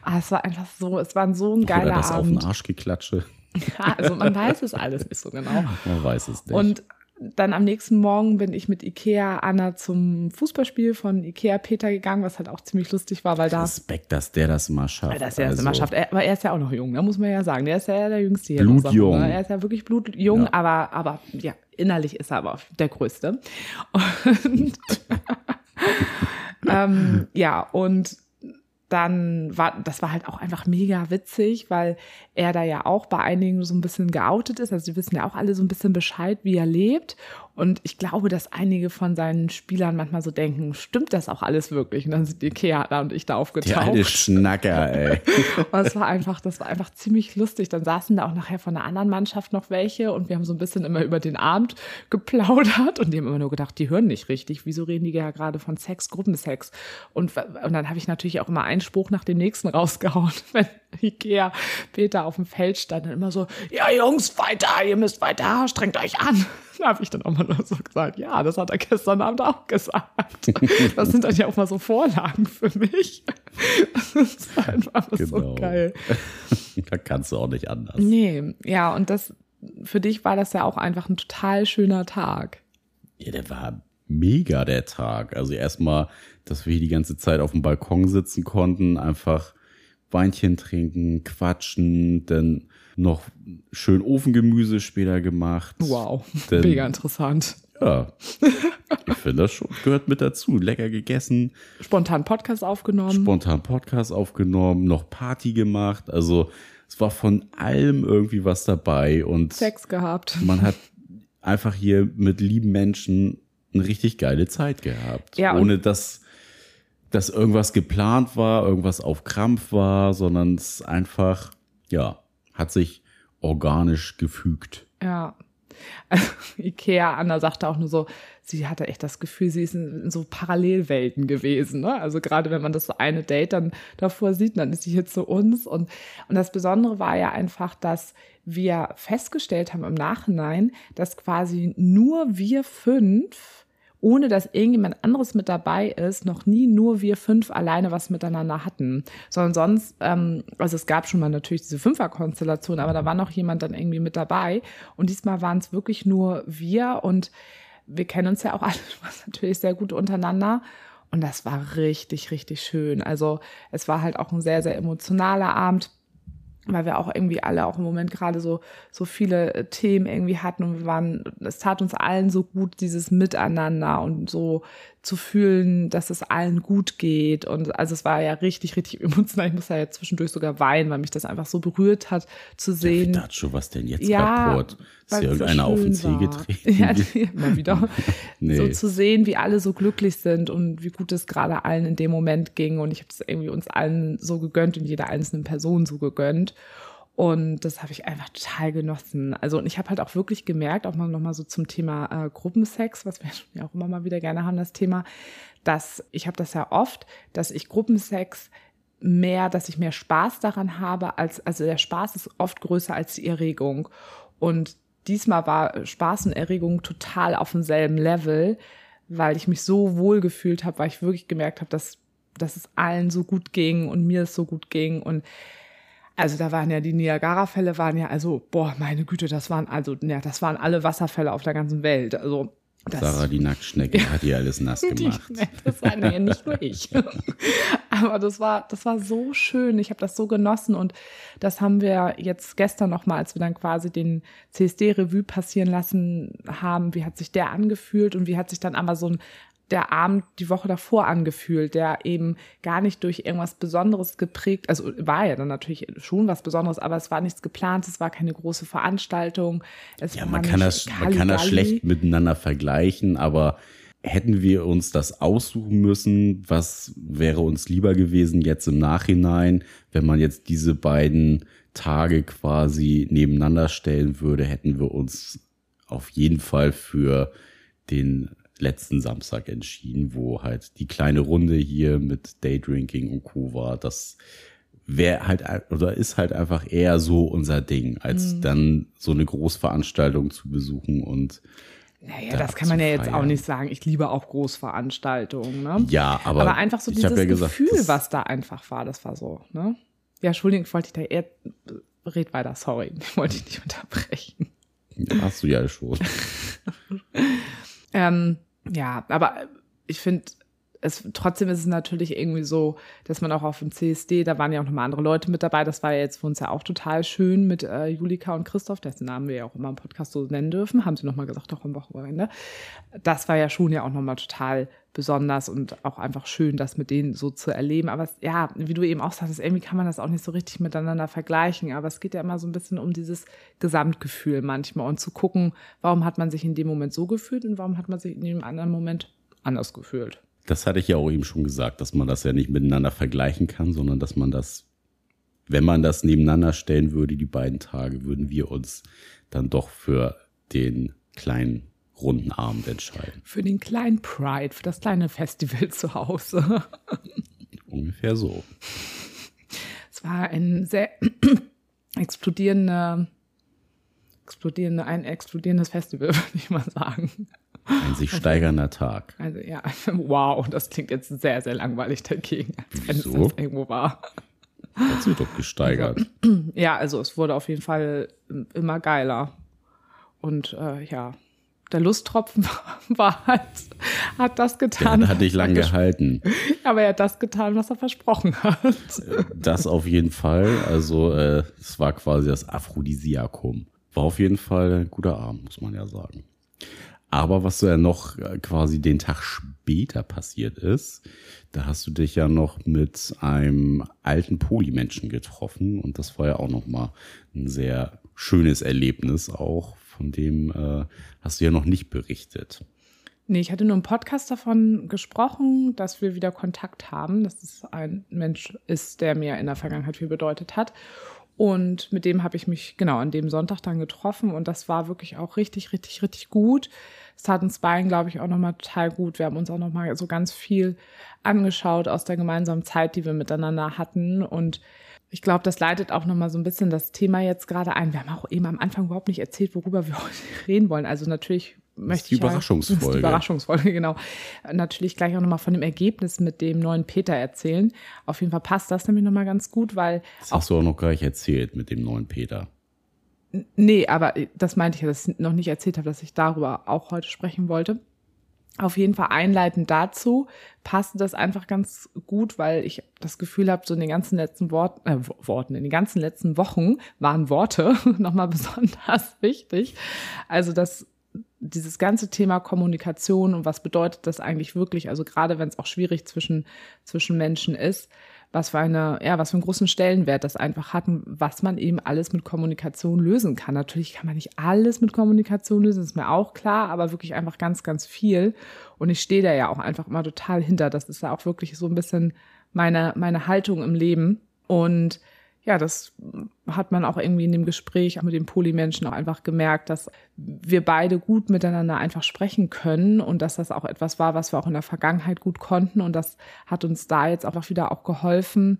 Speaker 2: Aber es war einfach so, es war so ein
Speaker 1: Oder
Speaker 2: geiler
Speaker 1: das auf den
Speaker 2: Abend.
Speaker 1: Arsch geklatsche. *laughs*
Speaker 2: Ja, also man *laughs* weiß es alles nicht so genau.
Speaker 1: Man weiß es nicht.
Speaker 2: Und dann am nächsten Morgen bin ich mit Ikea Anna zum Fußballspiel von Ikea Peter gegangen, was halt auch ziemlich lustig war, weil da
Speaker 1: Respekt, dass der das mal schafft.
Speaker 2: weil das er das
Speaker 1: Also,
Speaker 2: immer schafft. Er, aber er ist ja auch noch jung, ne, muss man ja sagen. Der ist ja der Jüngste hier.
Speaker 1: Blutjung.
Speaker 2: Er ist ja wirklich blutjung,
Speaker 1: Ja.
Speaker 2: aber, aber ja, innerlich ist er aber der Größte. *laughs* Und *laughs* ähm, ja, und dann war, das war halt auch einfach mega witzig, weil er da ja auch bei einigen so ein bisschen geoutet ist. Also die wissen ja auch alle so ein bisschen Bescheid, wie er lebt. Und ich glaube, dass einige von seinen Spielern manchmal so denken, stimmt das auch alles wirklich? Und dann sind Ikea da und ich da aufgetaucht.
Speaker 1: Der alte Schnacker, ey. *laughs*
Speaker 2: Und es war einfach, das war einfach ziemlich lustig. Dann saßen da auch nachher von einer anderen Mannschaft noch welche und wir haben so ein bisschen immer über den Abend geplaudert und die haben immer nur gedacht, die hören nicht richtig. Wieso reden die ja gerade von Sex, Gruppensex? Und, und dann habe ich natürlich auch immer einen Spruch nach dem nächsten *laughs* rausgehauen, wenn Ikea Peter auf dem Feld stand und immer so, ja Jungs, weiter, ihr müsst weiter, strengt euch an. *laughs* Da habe ich dann auch mal nur so gesagt, ja, das hat er gestern Abend auch gesagt. *laughs* Das sind dann ja auch mal so Vorlagen für mich. *laughs* Das war einfach so
Speaker 1: Genau.
Speaker 2: geil.
Speaker 1: da kannst du auch nicht anders.
Speaker 2: Nee, ja, und das, für dich war das ja auch einfach ein total schöner Tag.
Speaker 1: Ja, der war mega, der Tag. Also erstmal, dass wir hier die ganze Zeit auf dem Balkon sitzen konnten, einfach Weinchen trinken, quatschen, dann noch schön Ofengemüse später gemacht.
Speaker 2: Wow,
Speaker 1: Dann-
Speaker 2: mega interessant.
Speaker 1: Ja, ich finde das schon, gehört mit dazu. Lecker gegessen,
Speaker 2: Spontan Podcast aufgenommen.
Speaker 1: spontan Podcast aufgenommen, noch Party gemacht. Also es war von allem irgendwie was dabei und
Speaker 2: Sex gehabt.
Speaker 1: man hat einfach hier mit lieben Menschen eine richtig geile Zeit gehabt.
Speaker 2: Ja,
Speaker 1: ohne dass, dass irgendwas geplant war, irgendwas auf Krampf war, sondern es einfach, ja, hat sich organisch gefügt.
Speaker 2: Ja. Also, *laughs* Ikea, Anna sagte auch nur so, sie hatte echt das Gefühl, sie ist in, so Parallelwelten gewesen. Ne? Also gerade wenn man das so eine Date dann davor sieht, dann ist sie hier zu uns. Und, und das Besondere war ja einfach, dass wir festgestellt haben im Nachhinein, dass quasi nur wir fünf ohne dass irgendjemand anderes mit dabei ist, noch nie nur wir fünf alleine was miteinander hatten. Sondern sonst, ähm, also es gab schon mal natürlich diese Fünfer-Konstellation, aber da war noch jemand dann irgendwie mit dabei. Und diesmal waren es wirklich nur wir und wir kennen uns ja auch *laughs* alle natürlich sehr gut untereinander. Und das war richtig, richtig schön. Also es war halt auch ein sehr, sehr emotionaler Abend weil wir auch irgendwie alle auch im Moment gerade so so viele äh, Themen irgendwie hatten und wir waren es tat uns allen so gut dieses Miteinander und so zu fühlen, dass es allen gut geht und also es war ja richtig richtig *laughs* emotional. Ich muss ja jetzt zwischendurch sogar weinen, weil mich das einfach so berührt hat zu sehen.
Speaker 1: Datscho, was denn jetzt
Speaker 2: Ja,
Speaker 1: kaputt? Ist hier
Speaker 2: es so
Speaker 1: irgendeiner auf den Zeh getreten? *laughs*
Speaker 2: Ja, mal wieder. *laughs*
Speaker 1: Nee.
Speaker 2: So zu sehen, wie alle so glücklich sind und wie gut es gerade allen in dem Moment ging. Und ich habe es irgendwie uns allen so gegönnt und jeder einzelnen Person so gegönnt. Und das habe ich einfach total genossen. Also und ich habe halt auch wirklich gemerkt, auch mal nochmal so zum Thema äh, Gruppensex, was wir *laughs* ja auch immer mal wieder gerne haben, das Thema, dass ich habe das ja oft, dass ich Gruppensex mehr, dass ich mehr Spaß daran habe, als, also der Spaß ist oft größer als die Erregung. Und diesmal war Spaß und Erregung total auf demselben Level, weil ich mich so wohl gefühlt habe, weil ich wirklich gemerkt habe, dass, dass es allen so gut ging und mir es so gut ging. Und also da waren ja die Niagara-Fälle waren ja, also, boah, meine Güte, das waren, also, ja, das waren alle Wasserfälle auf der ganzen Welt. Also, das,
Speaker 1: Sarah, die Nacktschnecke, hat hier alles nass
Speaker 2: die,
Speaker 1: gemacht.
Speaker 2: nee, das war nee, nicht nur ich. *laughs* Aber das war, das war so schön. Ich habe das so genossen und das haben wir jetzt gestern noch mal, als wir dann quasi den CSD-Revue passieren lassen haben. Wie hat sich der angefühlt und wie hat sich dann Amazon der Abend die Woche davor angefühlt, der eben gar nicht durch irgendwas Besonderes geprägt, also war ja dann natürlich schon was Besonderes, aber es war nichts geplant, es war keine große Veranstaltung. Es
Speaker 1: Ja, man kann, das, man kann das schlecht miteinander vergleichen, aber hätten wir uns das aussuchen müssen, was wäre uns lieber gewesen jetzt im Nachhinein, wenn man jetzt diese beiden Tage quasi nebeneinander stellen würde, hätten wir uns auf jeden Fall für den letzten Samstag entschieden, wo halt die kleine Runde hier mit Daydrinking und Co. war. Das wäre halt oder ist halt einfach eher so unser Ding, als
Speaker 2: Mhm.
Speaker 1: dann so eine Großveranstaltung zu besuchen und
Speaker 2: Naja,
Speaker 1: da
Speaker 2: das kann man ja jetzt auch nicht sagen. Ich liebe auch Großveranstaltungen. Ne?
Speaker 1: ja, aber,
Speaker 2: Aber, einfach so
Speaker 1: ich
Speaker 2: dieses
Speaker 1: ja gesagt,
Speaker 2: Gefühl, was da einfach war, das war so. Ne? Ja, Entschuldigung, wollte ich da eher. Red weiter, sorry. *laughs* Ich wollte dich nicht unterbrechen.
Speaker 1: Hast du ja schon. *laughs*
Speaker 2: Ähm, ja, aber ich finde, es, trotzdem ist es natürlich irgendwie so, dass man auch auf dem CSD, da waren ja auch nochmal andere Leute mit dabei, das war ja jetzt für uns ja auch total schön mit äh, Julika und Christoph, dessen Namen wir ja auch immer im Podcast so nennen dürfen, haben sie nochmal gesagt, auch am Wochenende. Das war ja schon ja auch nochmal total besonders und auch einfach schön, das mit denen so zu erleben. Aber es, ja, wie du eben auch sagtest, irgendwie kann man das auch nicht so richtig miteinander vergleichen. Aber es geht ja immer so ein bisschen um dieses Gesamtgefühl manchmal und zu gucken, warum hat man sich in dem Moment so gefühlt und warum hat man sich in dem anderen Moment anders gefühlt.
Speaker 1: Das hatte ich ja auch eben schon gesagt, dass man das ja nicht miteinander vergleichen kann, sondern dass man das, wenn man das nebeneinander stellen würde, die beiden Tage, würden wir uns dann doch für den kleinen runden Abend entscheiden.
Speaker 2: Für den kleinen Pride, für das kleine Festival *laughs* zu Hause.
Speaker 1: Ungefähr so.
Speaker 2: Es war ein sehr *clears throat* explodierende, explodierende, ein explodierendes Festival, *laughs* würde ich mal sagen.
Speaker 1: Ein sich steigernder Tag.
Speaker 2: Also ja, *laughs* wow, das klingt jetzt sehr, sehr langweilig dagegen, als wenn es
Speaker 1: Wieso?
Speaker 2: das irgendwo war.
Speaker 1: Hat sich doch gesteigert. *clears throat*
Speaker 2: Ja, also es wurde auf jeden Fall immer geiler. Und äh, ja, der Lusttropfen *laughs* war halt, hat das getan.
Speaker 1: Der hat dich lang gehalten.
Speaker 2: Aber er hat das getan, was er versprochen hat.
Speaker 1: Das auf jeden Fall. Also äh, es war quasi das Aphrodisiakum. War auf jeden Fall ein guter Abend, muss man ja sagen. Aber was ja noch äh, quasi den Tag später passiert ist, da hast du dich ja noch mit einem alten Polymenschen getroffen und das war ja auch noch mal ein sehr schönes Erlebnis auch, von dem äh, hast du ja noch nicht berichtet.
Speaker 2: Nee, ich hatte nur im Podcast davon gesprochen, dass wir wieder Kontakt haben, dass es ein Mensch ist, der mir in der Vergangenheit viel bedeutet hat. Und mit dem habe ich mich genau an dem Sonntag dann getroffen und das war wirklich auch richtig, richtig, richtig gut. Es tat uns beiden, glaube ich, auch nochmal total gut. Wir haben uns auch nochmal so ganz viel angeschaut aus der gemeinsamen Zeit, die wir miteinander hatten und ich glaube, das leitet auch nochmal so ein bisschen das Thema jetzt gerade ein. Wir haben auch eben am Anfang überhaupt nicht erzählt, worüber wir *laughs* heute reden wollen. Also natürlich möchte
Speaker 1: die
Speaker 2: ich.
Speaker 1: Überraschungsfolge.
Speaker 2: Ja, die Überraschungsfolge, genau. Natürlich gleich auch nochmal von dem Ergebnis mit dem neuen Peter erzählen. Auf jeden Fall passt das nämlich nochmal ganz gut, weil.
Speaker 1: Das hast du auch noch gar nicht erzählt mit dem neuen Peter.
Speaker 2: Nee, aber das meinte ich ja, dass ich noch nicht erzählt habe, dass ich darüber auch heute sprechen wollte. Auf jeden Fall einleitend dazu passt das einfach ganz gut, weil ich das Gefühl habe, so in den ganzen letzten Wort, äh, Worten, in den ganzen letzten Wochen waren Worte *laughs* nochmal besonders *laughs* wichtig. Also das dieses ganze Thema Kommunikation und was bedeutet das eigentlich wirklich, also gerade wenn es auch schwierig zwischen, zwischen Menschen ist, was für eine, ja, was für einen großen Stellenwert das einfach hat und was man eben alles mit Kommunikation lösen kann. Natürlich kann man nicht alles mit Kommunikation lösen, ist mir auch klar, aber wirklich einfach ganz, ganz viel. Und ich stehe da ja auch einfach immer total hinter. Das ist ja auch wirklich so ein bisschen meine, meine Haltung im Leben. Und ja, das hat man auch irgendwie in dem Gespräch mit den Polymenschen auch einfach gemerkt, dass wir beide gut miteinander einfach sprechen können und dass das auch etwas war, was wir auch in der Vergangenheit gut konnten. Und das hat uns da jetzt auch wieder auch geholfen,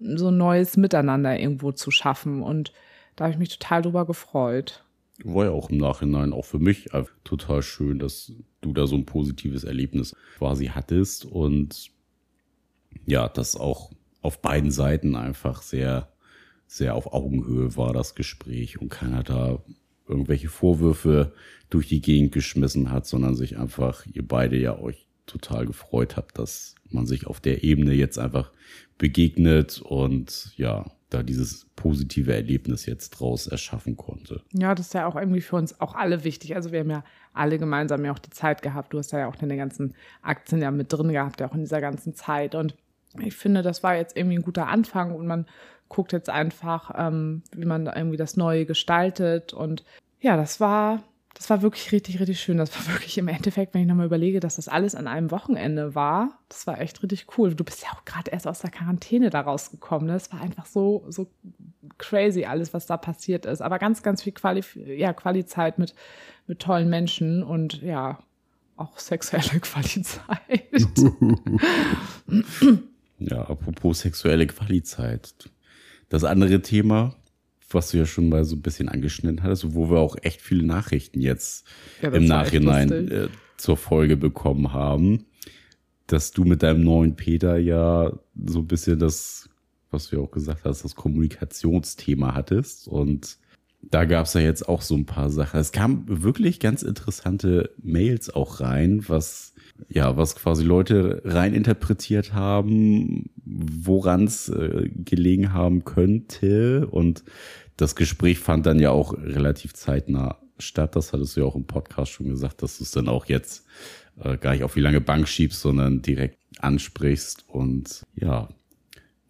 Speaker 2: so ein neues Miteinander irgendwo zu schaffen. Und da habe ich mich total drüber gefreut.
Speaker 1: War ja auch im Nachhinein auch für mich total schön, dass du da so ein positives Erlebnis quasi hattest. Und ja, das auch auf beiden Seiten einfach sehr sehr auf Augenhöhe war das Gespräch und keiner da irgendwelche Vorwürfe durch die Gegend geschmissen hat, sondern sich einfach, ihr beide ja euch total gefreut habt, dass man sich auf der Ebene jetzt einfach begegnet und ja, da dieses positive Erlebnis jetzt draus erschaffen konnte.
Speaker 2: Ja, das ist ja auch irgendwie für uns auch alle wichtig. Also wir haben ja alle gemeinsam ja auch die Zeit gehabt. Du hast ja auch deine ganzen Aktien ja mit drin gehabt, ja auch in dieser ganzen Zeit. Und ich finde, das war jetzt irgendwie ein guter Anfang und man guckt jetzt einfach, ähm, wie man irgendwie das Neue gestaltet. Und ja, das war, das war wirklich richtig, richtig schön. Das war *laughs* wirklich im Endeffekt, wenn ich nochmal überlege, dass das alles an einem Wochenende war, das war echt richtig cool. Du bist ja auch gerade erst aus der Quarantäne da rausgekommen. Ne? Das war einfach so, so crazy alles, was da passiert ist. Aber ganz, ganz viel Quali ja, Quali-Zeit mit, mit tollen Menschen und ja, auch sexuelle *laughs* Qualizeit. *laughs*
Speaker 1: ja, apropos sexuelle Qualizeit. Das andere Thema, was du ja schon mal so ein bisschen angeschnitten hattest, wo wir auch echt viele Nachrichten jetzt ja, im Nachhinein äh, zur Folge bekommen haben, dass du mit deinem neuen Peter ja so ein bisschen das, was du ja auch gesagt hast, das Kommunikationsthema hattest und da gab es ja jetzt auch so ein paar Sachen. Es kamen wirklich ganz interessante Mails auch rein, was ja, was quasi Leute rein interpretiert haben, woran es äh, gelegen haben könnte. Und das Gespräch fand dann ja auch relativ zeitnah statt. Das hattest du ja auch im Podcast schon gesagt, dass du es dann auch jetzt äh, gar nicht auf die lange Bank schiebst, sondern direkt ansprichst. Und ja,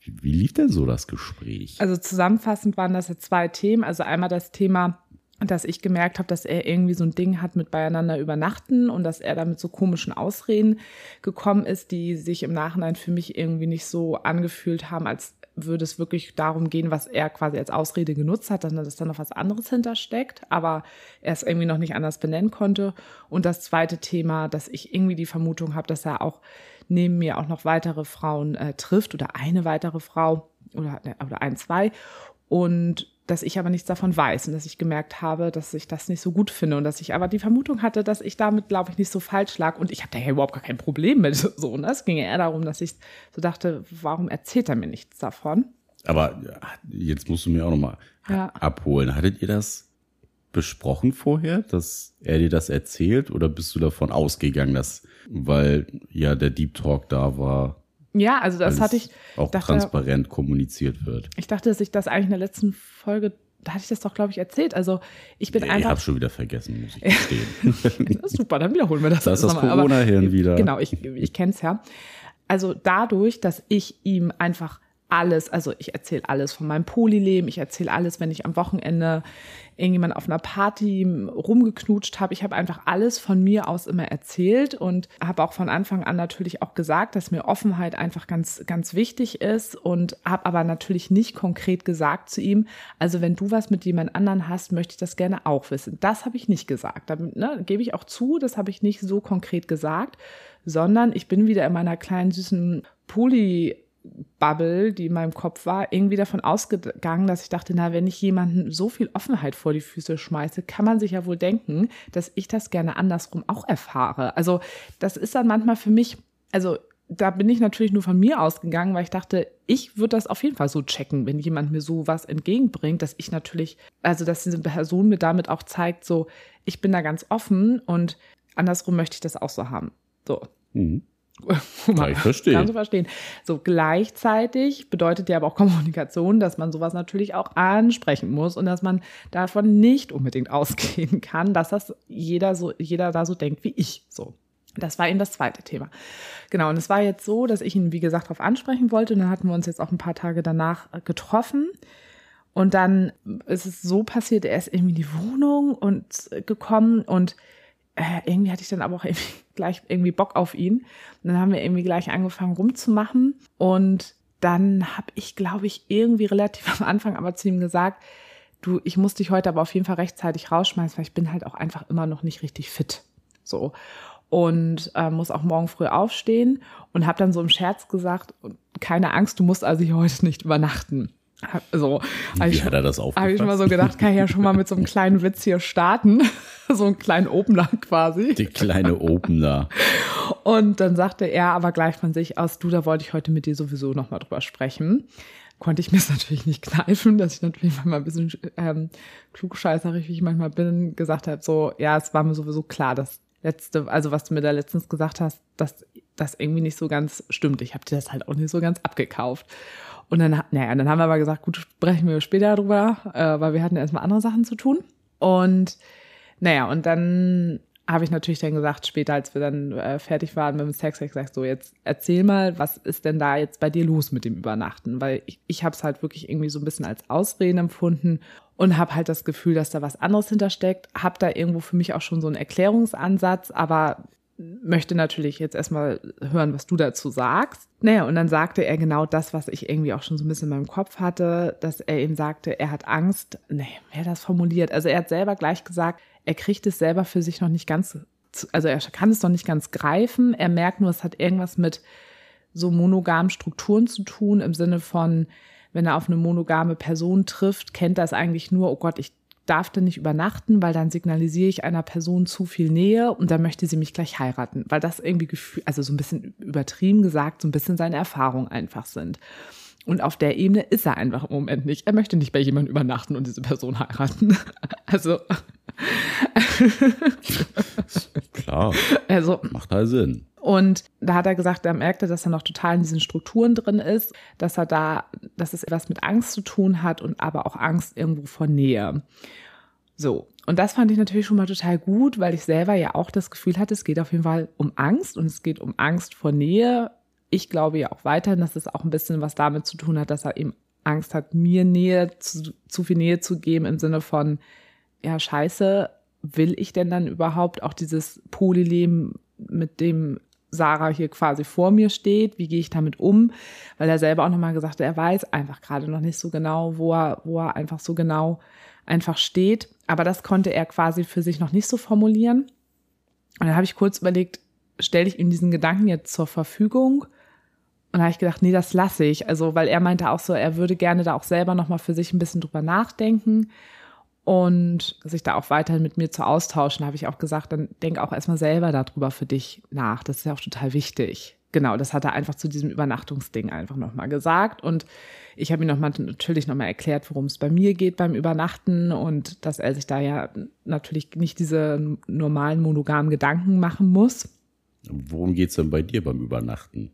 Speaker 1: wie lief denn so das Gespräch?
Speaker 2: Also zusammenfassend waren das jetzt zwei Themen. Also einmal das Thema dass ich gemerkt habe, dass er irgendwie so ein Ding hat mit beieinander übernachten und dass er da mit so komischen Ausreden gekommen ist, die sich im Nachhinein für mich irgendwie nicht so angefühlt haben, als würde es wirklich darum gehen, was er quasi als Ausrede genutzt hat, sondern dass da noch was anderes hintersteckt, aber er es irgendwie noch nicht anders benennen konnte. Und das zweite Thema, dass ich irgendwie die Vermutung habe, dass er auch neben mir auch noch weitere Frauen äh, trifft oder eine weitere Frau oder, oder ein, zwei. Und dass ich aber nichts davon weiß und dass ich gemerkt habe, dass ich das nicht so gut finde und dass ich aber die Vermutung hatte, dass ich damit, glaube ich, nicht so falsch lag und ich habe da ja überhaupt gar kein Problem mit *laughs* so. Ne? Es ging ja eher darum, dass ich so dachte, warum erzählt er mir nichts davon?
Speaker 1: Aber jetzt musst du mir auch nochmal ja. abholen. Hattet ihr das besprochen vorher, dass er dir das erzählt oder bist du davon ausgegangen, dass, weil ja der Deep Talk da war,
Speaker 2: Ja, also das hatte ich.
Speaker 1: auch
Speaker 2: dachte-
Speaker 1: transparent kommuniziert wird?
Speaker 2: Ich dachte, dass ich das eigentlich in der letzten Folge, da hatte ich das doch, glaube ich, erzählt. Also ich bin
Speaker 1: Ich
Speaker 2: einfach.
Speaker 1: habe schon wieder vergessen, muss ich gestehen. *laughs*
Speaker 2: Das super, dann wiederholen wir das.
Speaker 1: Da ist das Corona-Hirn wieder.
Speaker 2: Genau, ich, ich kenne es ja. Also dadurch, dass ich ihm einfach alles, also ich erzähle alles von meinem Polyleben, ich erzähle alles, wenn ich am Wochenende irgendjemand auf einer Party rumgeknutscht habe. Ich habe einfach alles von mir aus immer erzählt und habe auch von Anfang an natürlich auch gesagt, dass mir Offenheit einfach ganz, ganz wichtig ist und habe aber natürlich nicht konkret gesagt zu ihm, also wenn du was mit jemand anderen hast, möchte ich das gerne auch wissen. Das habe ich nicht gesagt. Da ne, gebe ich auch zu, das habe ich nicht so konkret gesagt, sondern ich bin wieder in meiner kleinen süßen Poly Bubble, die in meinem Kopf war, irgendwie davon ausgegangen, dass ich dachte, na, wenn ich jemanden so viel Offenheit vor die Füße schmeiße, kann man sich ja wohl denken, dass ich das gerne andersrum auch erfahre. Also das ist dann manchmal für mich, also da bin ich natürlich nur von mir ausgegangen, weil ich dachte, ich würde das auf jeden Fall so checken, wenn jemand mir so was entgegenbringt, dass ich natürlich, also dass diese Person mir damit auch zeigt, so, ich bin da ganz offen und andersrum möchte ich das auch so haben. So.
Speaker 1: Mhm. *laughs*
Speaker 2: Kann
Speaker 1: ich verstehen.
Speaker 2: Kannst du verstehen. So gleichzeitig bedeutet ja aber auch Kommunikation, dass man sowas natürlich auch ansprechen muss und dass man davon nicht unbedingt ausgehen kann, dass das jeder so, jeder da so denkt wie ich. So. Das war eben das zweite Thema. Genau. Und es war jetzt so, dass ich ihn, wie gesagt, darauf ansprechen wollte. Und dann hatten wir uns jetzt auch ein paar Tage danach äh, getroffen. Und dann ist es so passiert, er ist irgendwie in die Wohnung und äh, gekommen und äh, irgendwie hatte ich dann aber auch *laughs* irgendwie gleich irgendwie Bock auf ihn. Und dann haben wir irgendwie gleich angefangen rumzumachen. Und dann habe ich, glaube ich, irgendwie relativ *laughs* am Anfang aber zu ihm gesagt, du, ich muss dich heute aber auf jeden Fall rechtzeitig rausschmeißen, weil ich bin halt auch einfach immer noch nicht richtig fit. So. Und äh, muss auch morgen früh aufstehen und habe dann so im Scherz gesagt, keine Angst, du musst also hier heute nicht übernachten. *laughs* So,
Speaker 1: Wie
Speaker 2: ich-
Speaker 1: hat er das
Speaker 2: habe ich schon mal
Speaker 1: aufgefasst?
Speaker 2: so gedacht, kann ich ja schon mal mit so einem kleinen Witz hier starten. *laughs* so einen kleinen Opener quasi.
Speaker 1: Die kleine Opener.
Speaker 2: Und dann sagte er aber gleich von sich aus, du, da wollte ich heute mit dir sowieso nochmal drüber sprechen. Konnte ich mir es *laughs* natürlich nicht kneifen, dass ich natürlich manchmal ein bisschen ähm, klugscheißerig, wie ich manchmal bin, gesagt habe, so, ja, es war mir sowieso klar, dass letzte, also was du mir da letztens gesagt hast, dass das irgendwie nicht so ganz stimmt. Ich habe dir das halt auch nicht so ganz abgekauft. Und dann, naja, dann haben wir aber gesagt, gut, sprechen wir später drüber, äh, weil wir hatten erstmal andere Sachen zu tun. Und naja, und dann habe ich natürlich dann gesagt, später, als wir dann äh, fertig waren mit dem Sex, hab ich gesagt, so jetzt erzähl mal, was ist denn da jetzt bei dir los mit dem Übernachten? Weil ich, ich habe es halt wirklich irgendwie so ein bisschen als Ausreden empfunden und habe halt das Gefühl, dass da was anderes hintersteckt. Habe da irgendwo für mich auch schon so einen Erklärungsansatz, aber möchte natürlich jetzt erstmal hören, was du dazu sagst. Naja, und dann sagte er genau das, was ich irgendwie auch schon so ein bisschen in meinem Kopf hatte, dass er eben sagte, er hat Angst. Nee, wer das formuliert? Also er hat selber gleich gesagt, er kriegt es selber für sich noch nicht ganz, also er kann es noch nicht ganz greifen. Er merkt nur, es hat irgendwas mit so monogamen Strukturen zu tun, im Sinne von, wenn er auf eine monogame Person trifft, kennt das eigentlich nur, oh Gott, ich darf da nicht übernachten, weil dann signalisiere ich einer Person zu viel Nähe und dann möchte sie mich gleich heiraten, weil das irgendwie Gefühl, also so ein bisschen übertrieben gesagt, so ein bisschen seine Erfahrungen einfach sind. Und auf der Ebene ist er einfach im Moment nicht. Er möchte nicht bei jemandem übernachten und diese Person heiraten. *laughs* Also, *laughs*
Speaker 1: Klar,
Speaker 2: also
Speaker 1: macht halt Sinn.
Speaker 2: Und da hat er gesagt, er merkte, dass er noch total in diesen Strukturen drin ist, dass er da, dass es etwas mit Angst zu tun hat und aber auch Angst irgendwo vor Nähe. So. Und das fand ich natürlich schon mal total gut, weil ich selber ja auch das Gefühl hatte, es geht auf jeden Fall um Angst und es geht um Angst vor Nähe. Ich glaube ja auch weiterhin, dass es auch ein bisschen was damit zu tun hat, dass er eben Angst hat, mir Nähe, zu, zu viel Nähe zu geben im Sinne von, ja, scheiße, will ich denn dann überhaupt auch dieses Polyleben, mit dem Sarah hier quasi vor mir steht, wie gehe ich damit um? Weil er selber auch nochmal gesagt hat, er weiß einfach gerade noch nicht so genau, wo er, wo er einfach so genau einfach steht. Aber das konnte er quasi für sich noch nicht so formulieren. Und dann habe ich kurz überlegt, stelle ich ihm diesen Gedanken jetzt zur Verfügung? Und da habe ich gedacht, nee, das lasse ich. Also, weil er meinte auch so, er würde gerne da auch selber nochmal für sich ein bisschen drüber nachdenken und sich da auch weiterhin mit mir zu austauschen, habe ich auch gesagt, dann denk auch erstmal selber darüber für dich nach. Das ist ja auch total wichtig. genau, das hat er einfach zu diesem Übernachtungsding einfach nochmal gesagt. Und ich habe ihm noch mal, natürlich nochmal erklärt, worum es bei mir geht beim Übernachten und dass er sich da ja natürlich nicht diese normalen monogamen Gedanken machen muss.
Speaker 1: Worum geht's denn bei dir beim Übernachten?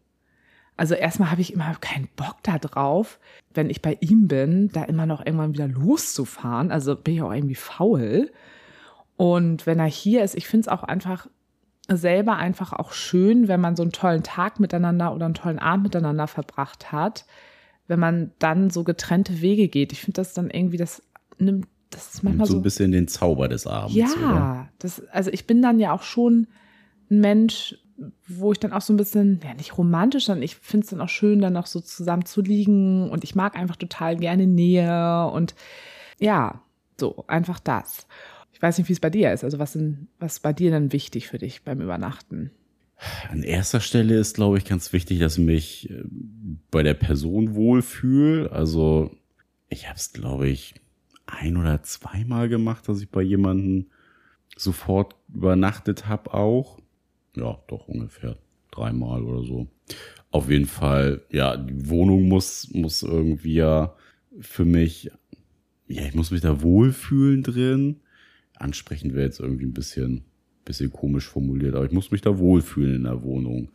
Speaker 2: Also erstmal habe ich immer keinen Bock da drauf, wenn ich bei ihm bin, da immer noch irgendwann wieder loszufahren. Also bin ich auch irgendwie faul. Und wenn er hier ist, ich finde es auch einfach selber einfach auch schön, wenn man so einen tollen Tag miteinander oder einen tollen Abend miteinander verbracht hat, wenn man dann so getrennte Wege geht. Ich finde das dann irgendwie, das nimmt, das ist manchmal
Speaker 1: so.
Speaker 2: So
Speaker 1: ein bisschen den Zauber des Abends.
Speaker 2: Ja,
Speaker 1: oder?
Speaker 2: das, also ich bin dann ja auch schon ein Mensch, wo ich dann auch so ein bisschen, ja nicht romantisch, dann ich finde es dann auch schön, dann noch so zusammen zu liegen und ich mag einfach total gerne Nähe und ja, so einfach das. Ich weiß nicht, wie es bei dir ist. Also was, sind, was ist bei dir dann wichtig für dich beim Übernachten?
Speaker 1: An erster Stelle ist, glaube ich, ganz wichtig, dass ich mich äh, bei der Person wohlfühle. Also ich habe es, glaube ich, ein oder zweimal gemacht, dass ich bei jemandem sofort übernachtet habe auch. Ja, doch ungefähr dreimal oder so. Auf jeden Fall, ja, die Wohnung muss, muss irgendwie ja für mich, ja, ich muss mich da wohlfühlen drin ansprechend wäre jetzt irgendwie ein bisschen, bisschen komisch formuliert, aber ich muss mich da wohlfühlen in der Wohnung.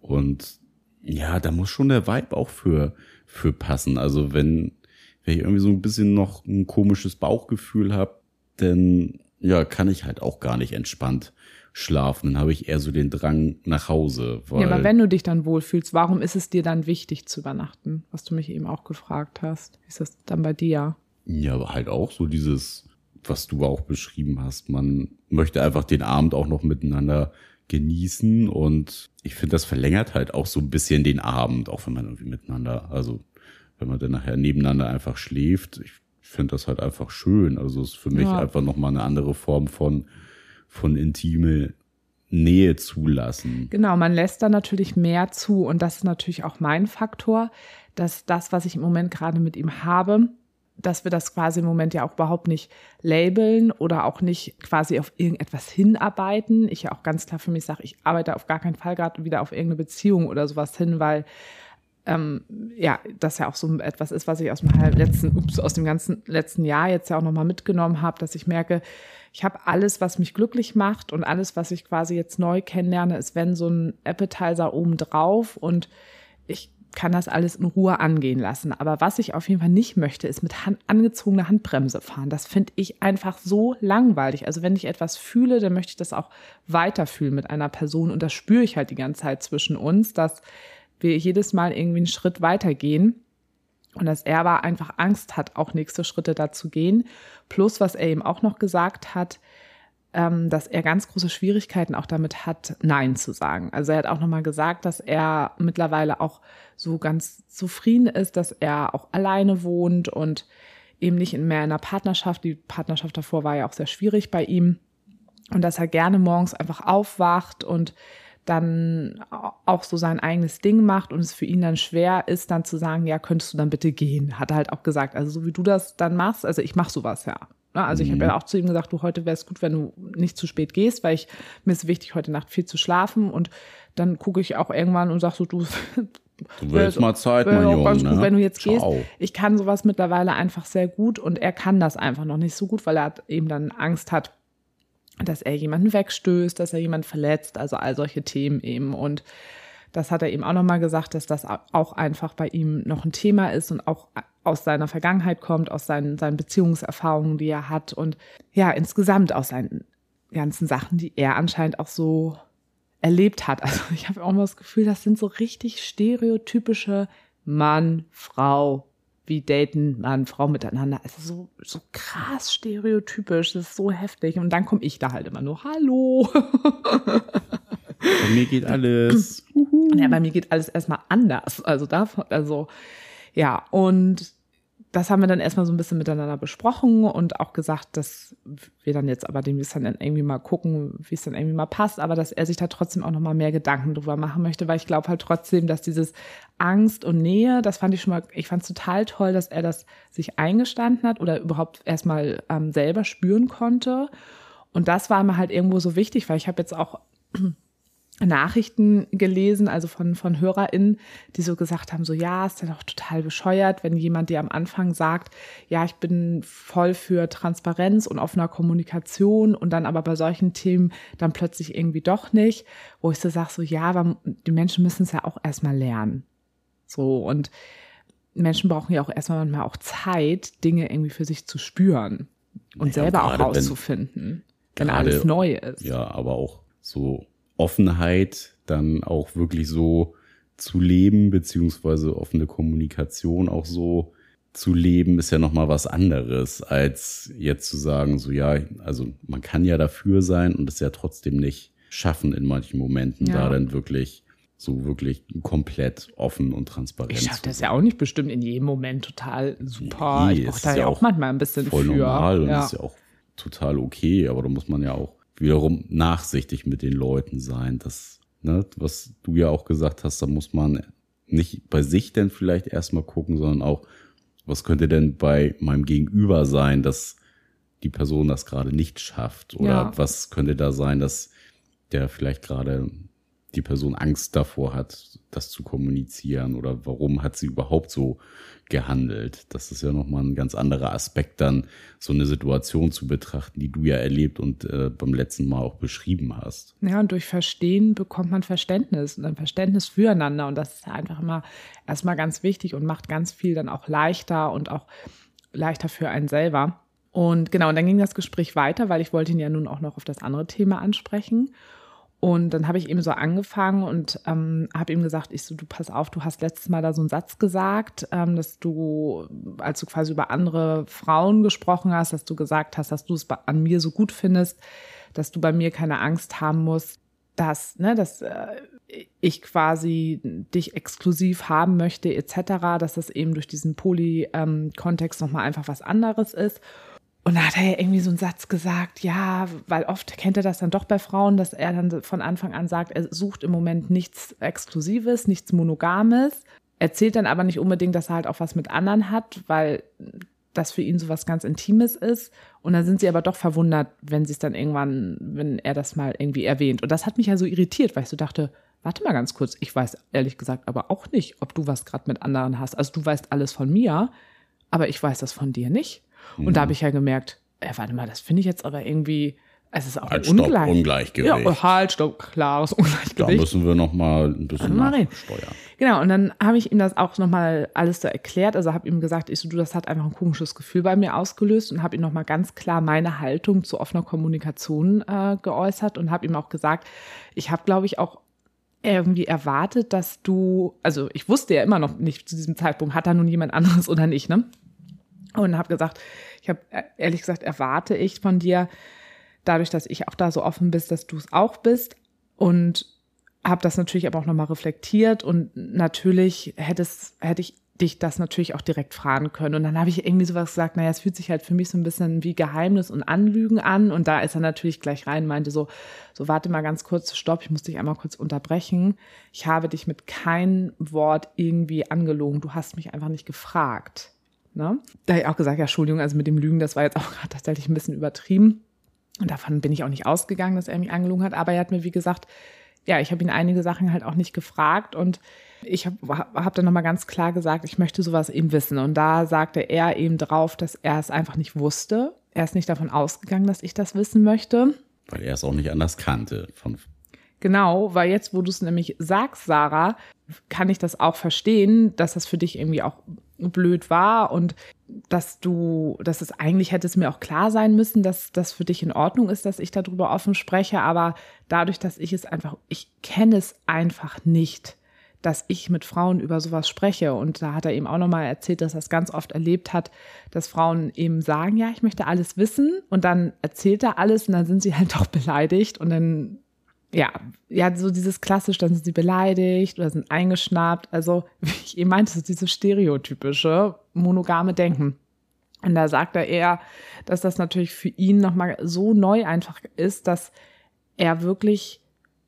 Speaker 1: Und ja, da muss schon der Vibe auch für, für passen. Also wenn, wenn ich irgendwie so ein bisschen noch ein komisches Bauchgefühl habe, dann ja, kann ich halt auch gar nicht entspannt schlafen. Dann habe ich eher so den Drang nach Hause.
Speaker 2: Ja, aber wenn du dich dann wohlfühlst, warum ist es dir dann wichtig zu übernachten? Was du mich eben auch gefragt hast. Wie ist das dann bei dir?
Speaker 1: Ja, aber halt auch so dieses, was du auch beschrieben hast. Man möchte einfach den Abend auch noch miteinander genießen und ich finde, das verlängert halt auch so ein bisschen den Abend, auch wenn man irgendwie miteinander, also wenn man dann nachher nebeneinander einfach schläft. Ich finde das halt einfach schön. Also es ist für mich ja. einfach nochmal eine andere Form von, von intime Nähe zulassen.
Speaker 2: Genau, man lässt da natürlich mehr zu und das ist natürlich auch mein Faktor, dass das, was ich im Moment gerade mit ihm habe, dass wir das quasi im Moment ja auch überhaupt nicht labeln oder auch nicht quasi auf irgendetwas hinarbeiten. Ich ja auch ganz klar für mich sage, ich arbeite auf gar keinen Fall gerade wieder auf irgendeine Beziehung oder sowas hin, weil ähm, ja, das ja auch so etwas ist, was ich aus dem letzten, ups, aus dem ganzen letzten Jahr jetzt ja auch nochmal mitgenommen habe, dass ich merke, ich habe alles, was mich glücklich macht und alles, was ich quasi jetzt neu kennenlerne, ist wenn so ein Appetizer oben drauf und ich kann das alles in Ruhe angehen lassen. Aber was ich auf jeden Fall nicht möchte, ist mit Hand, angezogener Handbremse fahren. Das finde ich einfach so langweilig. Also wenn ich etwas fühle, dann möchte ich das auch weiterfühlen mit einer Person. Und das spüre ich halt die ganze Zeit zwischen uns, dass wir jedes Mal irgendwie einen Schritt weitergehen. Und dass er aber einfach Angst hat, auch nächste Schritte dazu gehen. Plus, was er eben auch noch gesagt hat, ähm, dass er ganz große Schwierigkeiten auch damit hat, Nein zu sagen. Also er hat auch nochmal gesagt, dass er mittlerweile auch so ganz zufrieden ist, dass er auch alleine wohnt und eben nicht mehr in einer Partnerschaft. Die Partnerschaft davor war ja auch sehr schwierig bei ihm. Und dass er gerne morgens einfach aufwacht und dann auch so sein eigenes Ding macht und es für ihn dann schwer ist, dann zu sagen, ja, könntest du dann bitte gehen, hat er halt auch gesagt. Also so wie du das dann machst, also ich mache sowas ja. Ne? Also ich habe ja mhm. auch zu ihm gesagt, du heute wäre es gut, wenn du nicht zu spät gehst, weil ich mir ist wichtig, heute Nacht viel zu schlafen. Und dann gucke ich auch irgendwann und sag so, du,
Speaker 1: Du willst mal Zeit, mein Junge. Ganz
Speaker 2: gut, ne? wenn du jetzt Ciao. gehst. Ich kann sowas mittlerweile einfach sehr gut und er kann das einfach noch nicht so gut, weil er eben dann Angst hat, dass er jemanden wegstößt, dass er jemanden verletzt, also all solche Themen eben. Und das hat er eben auch nochmal gesagt, dass das auch einfach bei ihm noch ein Thema ist und auch aus seiner Vergangenheit kommt, aus seinen, seinen Beziehungserfahrungen, die er hat und ja, insgesamt aus seinen ganzen Sachen, die er anscheinend auch so erlebt hat. Also ich habe auch mal das Gefühl, das sind so richtig stereotypische Mann, Frau, wie daten Mann, Frau miteinander. Also so, so krass stereotypisch, das ist so heftig. Und dann komme ich da halt immer nur, hallo. *laughs*
Speaker 1: Bei mir geht alles.
Speaker 2: Ja, bei mir geht alles erstmal anders. Also davon, also ja, und das haben wir dann erstmal so ein bisschen miteinander besprochen und auch gesagt, dass wir dann jetzt aber demnächst dann irgendwie mal gucken, wie es dann irgendwie mal passt, aber dass er sich da trotzdem auch nochmal mehr Gedanken drüber machen möchte, weil ich glaube halt trotzdem, dass dieses Angst und Nähe, das fand ich schon mal, ich fand es total toll, dass er das sich eingestanden hat oder überhaupt erstmal ähm, selber spüren konnte. Und das war mir halt irgendwo so wichtig, weil ich habe jetzt auch Nachrichten gelesen, also von, von HörerInnen, die so gesagt haben, so ja, ist ja doch total bescheuert, wenn jemand dir am Anfang sagt, ja, ich bin voll für Transparenz und offener Kommunikation und dann aber bei solchen Themen dann plötzlich irgendwie doch nicht, wo ich so sage, so ja, aber die Menschen müssen es ja auch erstmal lernen. So und Menschen brauchen ja auch erstmal manchmal auch Zeit, Dinge irgendwie für sich zu spüren und ja, selber auch rauszufinden, wenn, wenn alles neu ist.
Speaker 1: Ja, aber auch so Offenheit dann auch wirklich so zu leben, beziehungsweise offene Kommunikation auch so zu leben, ist ja nochmal was anderes, als jetzt zu sagen, so ja, also man kann ja dafür sein und es ja trotzdem nicht schaffen in manchen Momenten, ja. da dann wirklich so wirklich komplett offen und transparent.
Speaker 2: Ich schaffe das ja auch nicht bestimmt in jedem Moment total super. Nee, ich brauche da ja auch manchmal ein bisschen
Speaker 1: voll
Speaker 2: für.
Speaker 1: normal und ja. ist ja auch total okay, aber da muss man ja auch wiederum nachsichtig mit den Leuten sein. Das, ne, was du ja auch gesagt hast, da muss man nicht bei sich denn vielleicht erstmal gucken, sondern auch, was könnte denn bei meinem Gegenüber sein, dass die Person das gerade nicht schafft? Oder ja. was könnte da sein, dass der vielleicht gerade die Person Angst davor hat, das zu kommunizieren oder warum hat sie überhaupt so gehandelt. Das ist ja nochmal ein ganz anderer Aspekt, dann so eine Situation zu betrachten, die du ja erlebt und äh, beim letzten Mal auch beschrieben hast.
Speaker 2: Ja, und durch Verstehen bekommt man Verständnis und ein Verständnis füreinander. Und das ist einfach immer erstmal ganz wichtig und macht ganz viel dann auch leichter und auch leichter für einen selber. Und genau, und dann ging das Gespräch weiter, weil ich wollte ihn ja nun auch noch auf das andere Thema ansprechen. Und dann habe ich eben so angefangen und ähm, habe ihm gesagt, ich so, du pass auf, du hast letztes Mal da so einen Satz gesagt, ähm, dass du, als du quasi über andere Frauen gesprochen hast, dass du gesagt hast, dass du es an mir so gut findest, dass du bei mir keine Angst haben musst, dass, ne, dass äh, ich quasi dich exklusiv haben möchte, etc., dass das eben durch diesen Poly-Kontext ähm, nochmal einfach was anderes ist. Und da hat er ja irgendwie so einen Satz gesagt, ja, weil oft kennt er das dann doch bei Frauen, dass er dann von Anfang an sagt, er sucht im Moment nichts Exklusives, nichts Monogames, erzählt dann aber nicht unbedingt, dass er halt auch was mit anderen hat, weil das für ihn so was ganz Intimes ist. Und dann sind sie aber doch verwundert, wenn sie es dann irgendwann, wenn er das mal irgendwie erwähnt. Und das hat mich ja so irritiert, weil ich so dachte, warte mal ganz kurz, ich weiß ehrlich gesagt aber auch nicht, ob du was gerade mit anderen hast. Also du weißt alles von mir, aber ich weiß das von dir nicht. Und mhm. da habe ich ja gemerkt, äh, warte mal, das finde ich jetzt aber irgendwie, es ist auch
Speaker 1: halt, ein Ungleich. Ungleichgewicht.
Speaker 2: Ja, halt, stopp, klares Ungleichgewicht. Da
Speaker 1: müssen wir noch mal ein bisschen nachsteuern.
Speaker 2: Genau, und dann habe ich ihm das auch noch mal alles so erklärt. Also habe ihm gesagt, ich so, du, das hat einfach ein komisches Gefühl bei mir ausgelöst und habe ihm noch mal ganz klar meine Haltung zu offener Kommunikation äh, geäußert und habe ihm auch gesagt, ich habe, glaube ich, auch irgendwie erwartet, dass du, also ich wusste ja immer noch nicht zu diesem Zeitpunkt, hat da nun jemand anderes oder nicht, ne? Und habe gesagt, ich habe äh, ehrlich gesagt erwarte ich von dir, dadurch, dass ich auch da so offen bist, dass du es auch bist und habe das natürlich aber auch nochmal reflektiert und natürlich hätte hätte ich dich das natürlich auch direkt fragen können. Und dann habe ich irgendwie sowas gesagt, naja, es fühlt sich halt für mich so ein bisschen wie Geheimnis und Anlügen an. Und da ist er natürlich gleich rein, meinte so, so warte mal ganz kurz, stopp, ich muss dich einmal kurz unterbrechen. Ich habe dich mit keinem Wort irgendwie angelogen. Du hast mich einfach nicht gefragt. Ne? Da habe ich auch gesagt, ja, Entschuldigung, also mit dem Lügen, das war jetzt auch *laughs* gerade tatsächlich ein bisschen übertrieben. Und davon bin ich auch nicht ausgegangen, dass er mich angelogen hat. Aber er hat mir, wie gesagt, ja, ich habe ihn einige Sachen halt auch nicht gefragt und ich habe hab dann nochmal ganz klar gesagt, ich möchte sowas eben wissen. Und da sagte er eben drauf, dass er es einfach nicht wusste. Er ist nicht davon ausgegangen, dass ich das wissen möchte.
Speaker 1: Weil er es auch nicht anders kannte. Von
Speaker 2: genau, weil jetzt, wo du es nämlich sagst, Sarah, kann ich das auch verstehen, dass das für dich irgendwie auch blöd war und dass du, dass es eigentlich hätte es mir auch klar sein müssen, dass das für dich in Ordnung ist, dass ich darüber offen spreche, aber dadurch, dass ich es einfach, ich kenne es einfach nicht, dass ich mit Frauen über sowas spreche. Und da hat er eben auch nochmal erzählt, dass er es ganz oft erlebt hat, dass Frauen eben sagen, ja, ich möchte alles wissen. Und dann erzählt er alles und dann sind sie halt *laughs* doch beleidigt. Und dann ja, ja, so dieses klassisch, dann sind sie beleidigt oder sind eingeschnappt. Also, *laughs* wie ich eben meinte, so dieses stereotypische monogame Denken. Und da sagt er eher, dass das natürlich für ihn nochmal so neu einfach ist, dass er wirklich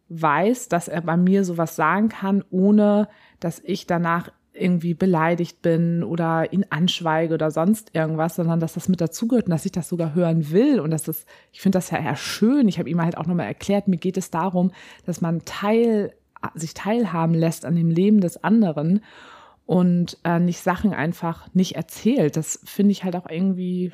Speaker 2: weiß, dass er bei mir sowas sagen kann, ohne dass ich danach irgendwie beleidigt bin oder ihn anschweige oder sonst irgendwas, sondern dass das mit dazugehört und dass ich das sogar hören will und dass das, ich finde das ja eher schön. Ich habe ihm halt auch nochmal erklärt, mir geht es darum, dass man Teil, sich teilhaben lässt an dem Leben des anderen und äh, nicht Sachen einfach nicht erzählt. Das finde ich halt auch irgendwie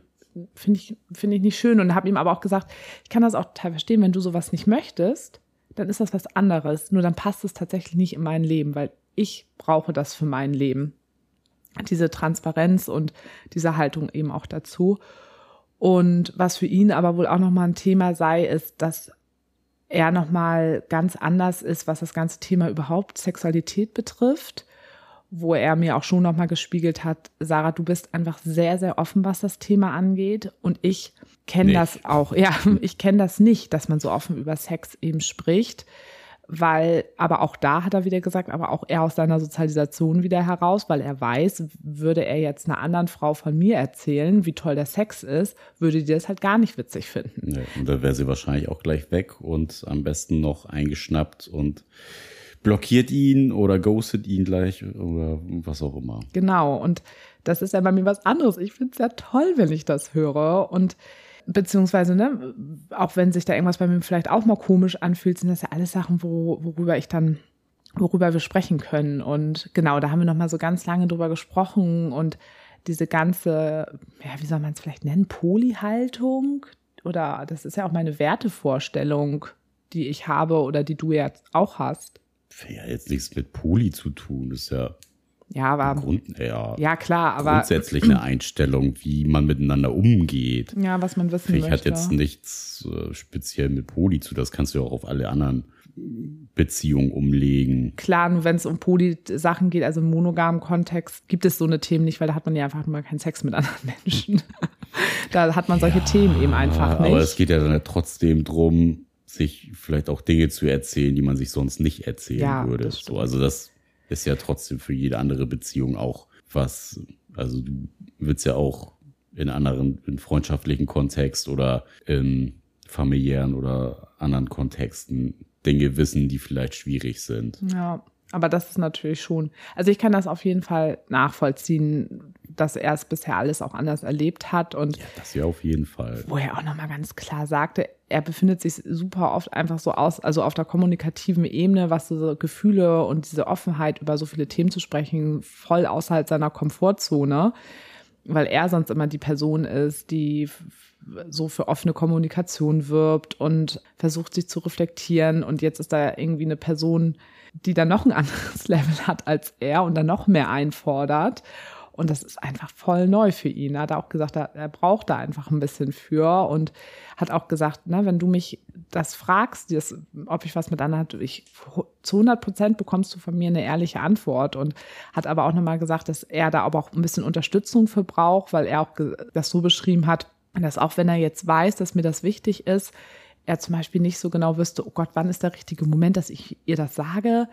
Speaker 2: finde ich, finde ich nicht schön und habe ihm aber auch gesagt, ich kann das auch total verstehen, wenn du sowas nicht möchtest, dann ist das was anderes. Nur dann passt es tatsächlich nicht in mein Leben, weil ich brauche das für mein Leben. Diese Transparenz und diese Haltung eben auch dazu. Und was für ihn aber wohl auch nochmal ein Thema sei, ist, dass er nochmal ganz anders ist, was das ganze Thema überhaupt Sexualität betrifft wo er mir auch schon nochmal gespiegelt hat, Sarah, du bist einfach sehr, sehr offen, was das Thema angeht. Und ich kenne das auch. Ja, *laughs* ich kenne das nicht, dass man so offen über Sex eben spricht. Weil, aber auch da hat er wieder gesagt, aber auch er aus seiner Sozialisation wieder heraus, weil er weiß, würde er jetzt einer anderen Frau von mir erzählen, wie toll der Sex ist, würde die das halt gar nicht witzig finden.
Speaker 1: Nee, und da wäre sie wahrscheinlich auch gleich weg und am besten noch eingeschnappt und blockiert ihn oder ghostet ihn gleich oder was auch immer.
Speaker 2: Genau, und das ist ja bei mir was anderes. Ich finde es ja toll, wenn ich das höre und beziehungsweise, ne, auch wenn sich da irgendwas bei mir vielleicht auch mal komisch anfühlt, sind das ja alles Sachen, wo, worüber ich dann, worüber wir sprechen können. Und genau, da haben wir nochmal so ganz lange drüber gesprochen und diese ganze, ja, wie soll man es vielleicht nennen, Polyhaltung oder das ist ja auch meine Wertevorstellung, die ich habe oder die du jetzt auch hast
Speaker 1: ja jetzt nichts mit Poli zu tun. Das ist ja
Speaker 2: ja, aber
Speaker 1: Grund, ja,
Speaker 2: ja klar, aber
Speaker 1: grundsätzlich eine Einstellung, wie man miteinander umgeht.
Speaker 2: Ja, was man wissen
Speaker 1: Vielleicht
Speaker 2: möchte.
Speaker 1: hat jetzt nichts äh, speziell mit Poli zu. Das kannst du ja auch auf alle anderen Beziehungen umlegen.
Speaker 2: Klar, nur wenn es um Poli-Sachen geht, also im monogamen Kontext, gibt es so eine Themen nicht, weil da hat man ja einfach mal keinen Sex mit anderen *laughs* Menschen. da hat man solche ja, Themen eben einfach nicht.
Speaker 1: Aber es geht ja dann trotzdem drum, sich vielleicht auch Dinge zu erzählen, die man sich sonst nicht erzählen ja, würde. So, also das ist ja trotzdem für jede andere Beziehung auch was, also du willst ja auch in anderen, in freundschaftlichen Kontext oder in familiären oder anderen Kontexten Dinge wissen, die vielleicht schwierig sind.
Speaker 2: Ja, aber das ist natürlich schon, also ich kann das auf jeden Fall nachvollziehen, dass er es bisher alles auch anders erlebt hat und
Speaker 1: ja, das ja auf jeden Fall.
Speaker 2: Wo er auch nochmal ganz klar sagte, er befindet sich super oft einfach so aus, also auf der kommunikativen Ebene, was so Gefühle und diese Offenheit über so viele Themen zu sprechen, voll außerhalb seiner Komfortzone, weil er sonst immer die Person ist, die so für offene Kommunikation wirbt und versucht sich zu reflektieren. Und jetzt ist da irgendwie eine Person, die dann noch ein *laughs* anderes Level hat als er und dann noch mehr einfordert und das ist einfach voll neu für ihn. Er hat auch gesagt, er, er braucht da einfach ein bisschen für und hat auch gesagt, ne, wenn du mich das fragst, das, ob ich was mit anderen hatte, ich, zu 100 Prozent bekommst du von mir eine ehrliche Antwort und hat aber auch nochmal gesagt, dass er da aber auch ein bisschen Unterstützung für braucht, weil er auch das so beschrieben hat, dass auch wenn er jetzt weiß, dass mir das wichtig ist, er zum Beispiel nicht so genau wüsste, oh Gott, wann ist der richtige Moment, dass ich ihr das sage,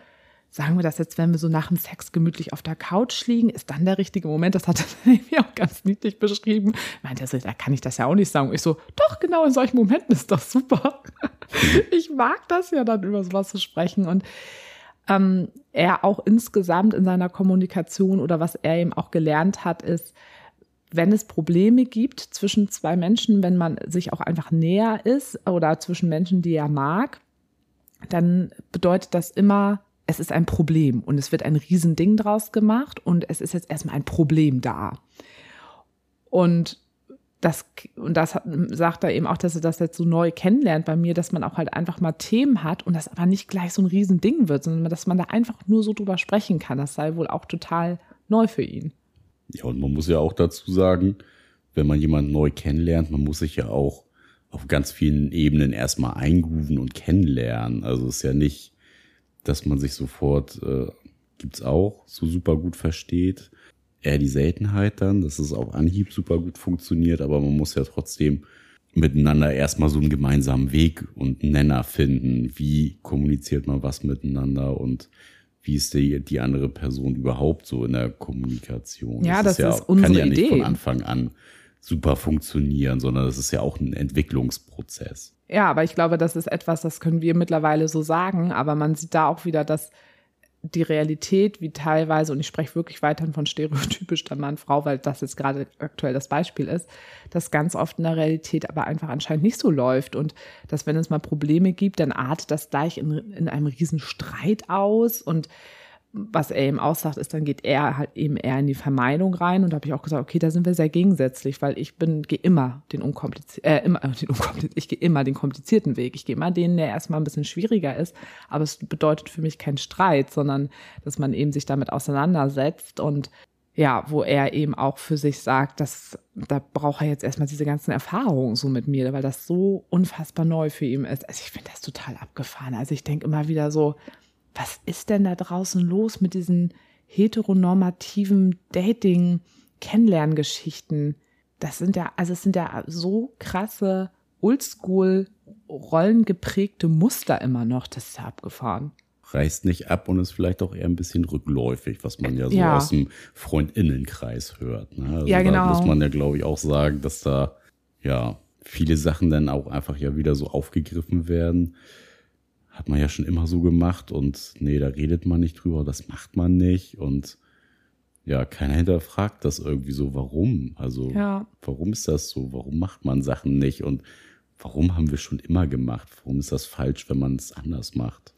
Speaker 2: sagen wir das jetzt, wenn wir so nach dem Sex gemütlich auf der Couch liegen, ist dann der richtige Moment. Das hat er *laughs* mir auch ganz niedlich beschrieben. Meinte er so, da kann ich das ja auch nicht sagen. Und ich so, doch, genau in solchen Momenten ist das super. *laughs* ich mag das ja dann über sowas zu sprechen. Und ähm, er auch insgesamt in seiner Kommunikation oder was er eben auch gelernt hat, ist, wenn es Probleme gibt zwischen zwei Menschen, wenn man sich auch einfach näher ist oder zwischen Menschen, die er mag, dann bedeutet das immer es ist ein Problem und es wird ein Riesending draus gemacht und es ist jetzt erstmal ein Problem da. Und das, und das sagt er eben auch, dass er das jetzt so neu kennenlernt bei mir, dass man auch halt einfach mal Themen hat und das aber nicht gleich so ein Riesending wird, sondern dass man da einfach nur so drüber sprechen kann. Das sei wohl auch total neu für ihn.
Speaker 1: Ja, und man muss ja auch dazu sagen, wenn man jemanden neu kennenlernt, man muss sich ja auch auf ganz vielen Ebenen erstmal eingrooven und kennenlernen. Also es ist ja nicht, dass man sich sofort, äh, gibt's auch, so super gut versteht. Eher die Seltenheit dann, dass es auf Anhieb super gut funktioniert, aber man muss ja trotzdem miteinander erstmal so einen gemeinsamen Weg und Nenner finden. Wie kommuniziert man was miteinander und wie ist die, die andere Person überhaupt so in der Kommunikation?
Speaker 2: Ja, das, das ist, ja, ist unsere
Speaker 1: kann ja
Speaker 2: nicht
Speaker 1: Idee. von Anfang an super funktionieren, sondern das ist ja auch ein Entwicklungsprozess.
Speaker 2: Ja, aber ich glaube, das ist etwas, das können wir mittlerweile so sagen, aber man sieht da auch wieder, dass die Realität, wie teilweise, und ich spreche wirklich weiterhin von stereotypisch der Mann-Frau, weil das jetzt gerade aktuell das Beispiel ist, dass ganz oft in der Realität aber einfach anscheinend nicht so läuft und dass, wenn es mal Probleme gibt, dann artet das gleich in, in einem riesen Streit aus und was er eben aussagt, ist, dann geht er halt eben eher in die Vermeidung rein. Und da habe ich auch gesagt, okay, da sind wir sehr gegensätzlich, weil ich bin, gehe immer den unkomplizierten, äh, immer, *laughs* den unkomplizierten, ich gehe immer den komplizierten Weg. Ich gehe immer den, der erstmal ein bisschen schwieriger ist. Aber es bedeutet für mich keinen Streit, sondern dass man eben sich damit auseinandersetzt und ja, wo er eben auch für sich sagt, dass da braucht er jetzt erstmal diese ganzen Erfahrungen so mit mir, weil das so unfassbar neu für ihn ist. Also ich finde das total abgefahren. Also ich denke immer wieder so, was ist denn da draußen los mit diesen heteronormativen Dating-Kennenlerngeschichten? Das sind ja, also es sind ja so krasse Oldschool rollengeprägte Muster immer noch. Das ist ja abgefahren.
Speaker 1: Reißt nicht ab und ist vielleicht auch eher ein bisschen rückläufig, was man ja so ja. aus dem Freundinnenkreis hört. Ne? Also
Speaker 2: ja, genau.
Speaker 1: Da muss man ja, glaube ich, auch sagen, dass da ja viele Sachen dann auch einfach ja wieder so aufgegriffen werden hat man ja schon immer so gemacht und nee, da redet man nicht drüber, das macht man nicht und ja, keiner hinterfragt das irgendwie so, warum? Also, ja. warum ist das so? Warum macht man Sachen nicht? Und warum haben wir schon immer gemacht? Warum ist das falsch, wenn man es anders macht?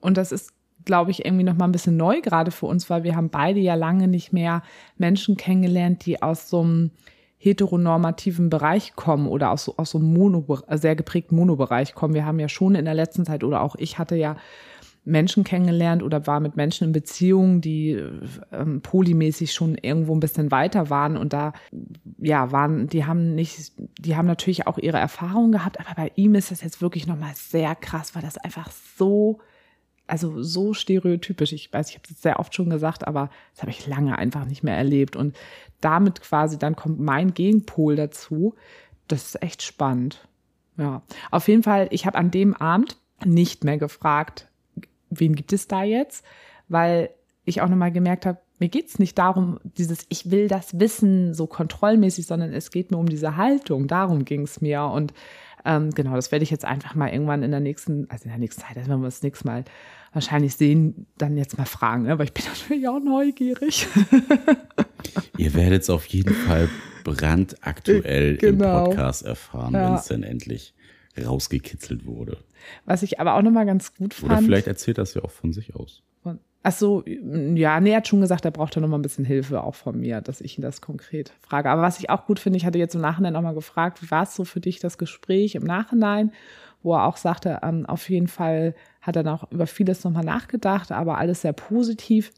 Speaker 2: Und das ist, glaube ich, irgendwie noch mal ein bisschen neu gerade für uns, weil wir haben beide ja lange nicht mehr Menschen kennengelernt, die aus so einem heteronormativen Bereich kommen oder aus, aus so einem Mono, sehr geprägten Monobereich kommen. Wir haben ja schon in der letzten Zeit oder auch ich hatte ja Menschen kennengelernt oder war mit Menschen in Beziehungen, die ähm, polymäßig schon irgendwo ein bisschen weiter waren und da ja waren, die haben nicht, die haben natürlich auch ihre Erfahrungen gehabt, aber bei ihm ist das jetzt wirklich nochmal sehr krass, weil das einfach so also so stereotypisch. Ich weiß, ich habe es sehr oft schon gesagt, aber das habe ich lange einfach nicht mehr erlebt. Und damit quasi dann kommt mein Gegenpol dazu. Das ist echt spannend. Ja, auf jeden Fall, ich habe an dem Abend nicht mehr gefragt, wen gibt es da jetzt, weil ich auch nochmal gemerkt habe, mir geht's nicht darum, dieses Ich will das wissen, so kontrollmäßig, sondern es geht mir um diese Haltung. Darum ging's mir. Und ähm, genau, das werde ich jetzt einfach mal irgendwann in der nächsten, also in der nächsten Zeit, also wenn wir das nächste Mal wahrscheinlich sehen, dann jetzt mal fragen, ne? weil ich bin *laughs* natürlich auch neugierig.
Speaker 1: Ihr werdet es auf jeden Fall brandaktuell genau. im Podcast erfahren, ja. wenn es dann endlich rausgekitzelt wurde.
Speaker 2: Was ich aber auch nochmal ganz gut fand.
Speaker 1: Oder vielleicht erzählt das ja auch von sich aus.
Speaker 2: Ach so, ja, nee, er hat schon gesagt, er braucht ja noch mal ein bisschen Hilfe auch von mir, dass ich ihn das konkret frage. Aber was ich auch gut finde, ich hatte jetzt im Nachhinein auch mal gefragt, wie war es so für dich das Gespräch im Nachhinein, wo er auch sagte, ähm, auf jeden Fall hat er noch über vieles nochmal nachgedacht, aber alles sehr positiv.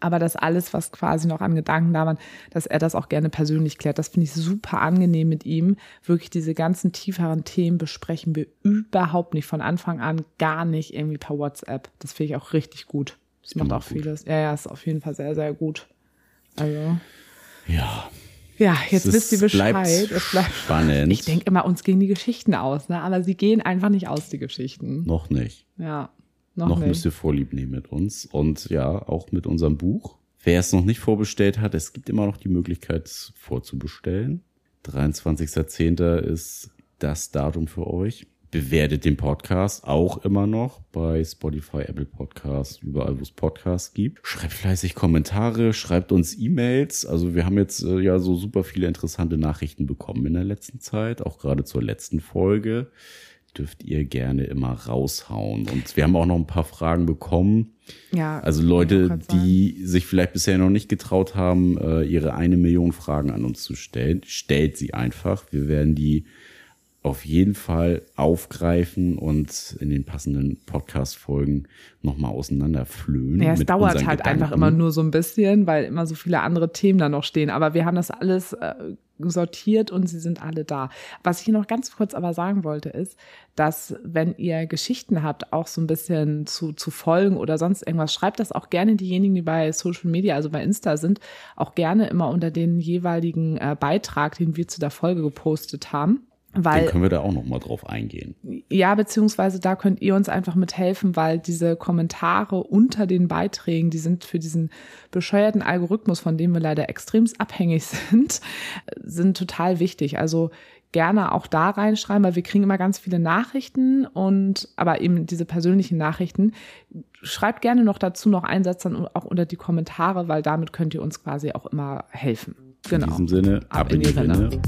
Speaker 2: Aber das alles, was quasi noch an Gedanken da waren, dass er das auch gerne persönlich klärt. Das finde ich super angenehm mit ihm. Wirklich diese ganzen tieferen Themen besprechen wir überhaupt nicht von Anfang an, gar nicht irgendwie per WhatsApp. Das finde ich auch richtig gut. Das macht auch gut. vieles. Ja, ja, ist auf jeden Fall sehr, sehr gut. Also.
Speaker 1: Ja.
Speaker 2: Ja, jetzt wisst ihr Bescheid.
Speaker 1: Bleibt es bleibt spannend. *laughs*
Speaker 2: Ich denke immer, uns gehen die Geschichten aus, ne? aber sie gehen einfach nicht aus, die Geschichten.
Speaker 1: Noch nicht.
Speaker 2: Ja.
Speaker 1: Noch, noch nicht. müsst ihr Vorlieb nehmen mit uns und ja, auch mit unserem Buch. Wer es noch nicht vorbestellt hat, es gibt immer noch die Möglichkeit vorzubestellen. 23.10. ist das Datum für euch bewertet den Podcast auch immer noch bei Spotify, Apple Podcasts, überall, wo es Podcasts gibt. Schreibt fleißig Kommentare, schreibt uns E-Mails. Also wir haben jetzt äh, ja so super viele interessante Nachrichten bekommen in der letzten Zeit, auch gerade zur letzten Folge. Dürft ihr gerne immer raushauen. Und wir haben auch noch ein paar Fragen bekommen.
Speaker 2: Ja.
Speaker 1: Also Leute, die sich vielleicht bisher noch nicht getraut haben, äh, ihre eine Million Fragen an uns zu stellen, stellt sie einfach. Wir werden die auf jeden Fall aufgreifen und in den passenden Podcast-Folgen nochmal auseinanderflöhen.
Speaker 2: Ja, es dauert halt Gedanken. einfach immer nur so ein bisschen, weil immer so viele andere Themen da noch stehen. Aber wir haben das alles äh, sortiert und sie sind alle da. Was ich noch ganz kurz aber sagen wollte, ist, dass wenn ihr Geschichten habt, auch so ein bisschen zu, zu folgen oder sonst irgendwas, schreibt das auch gerne diejenigen, die bei Social Media, also bei Insta sind, auch gerne immer unter den jeweiligen äh, Beitrag, den wir zu der Folge gepostet haben weil,
Speaker 1: Dann können wir da auch nochmal drauf eingehen.
Speaker 2: Ja, beziehungsweise da könnt ihr uns einfach mithelfen, weil diese Kommentare unter den Beiträgen, die sind für diesen bescheuerten Algorithmus, von dem wir leider extremst abhängig *laughs* sind, sind total wichtig. Also gerne auch da reinschreiben, weil wir kriegen immer ganz viele Nachrichten und aber eben diese persönlichen Nachrichten. Schreibt gerne noch dazu noch einen Satz dann auch unter die Kommentare, weil damit könnt ihr uns quasi auch immer helfen.
Speaker 1: Genau. In diesem Sinne, ab, ab in, in die Rinne. Rinne.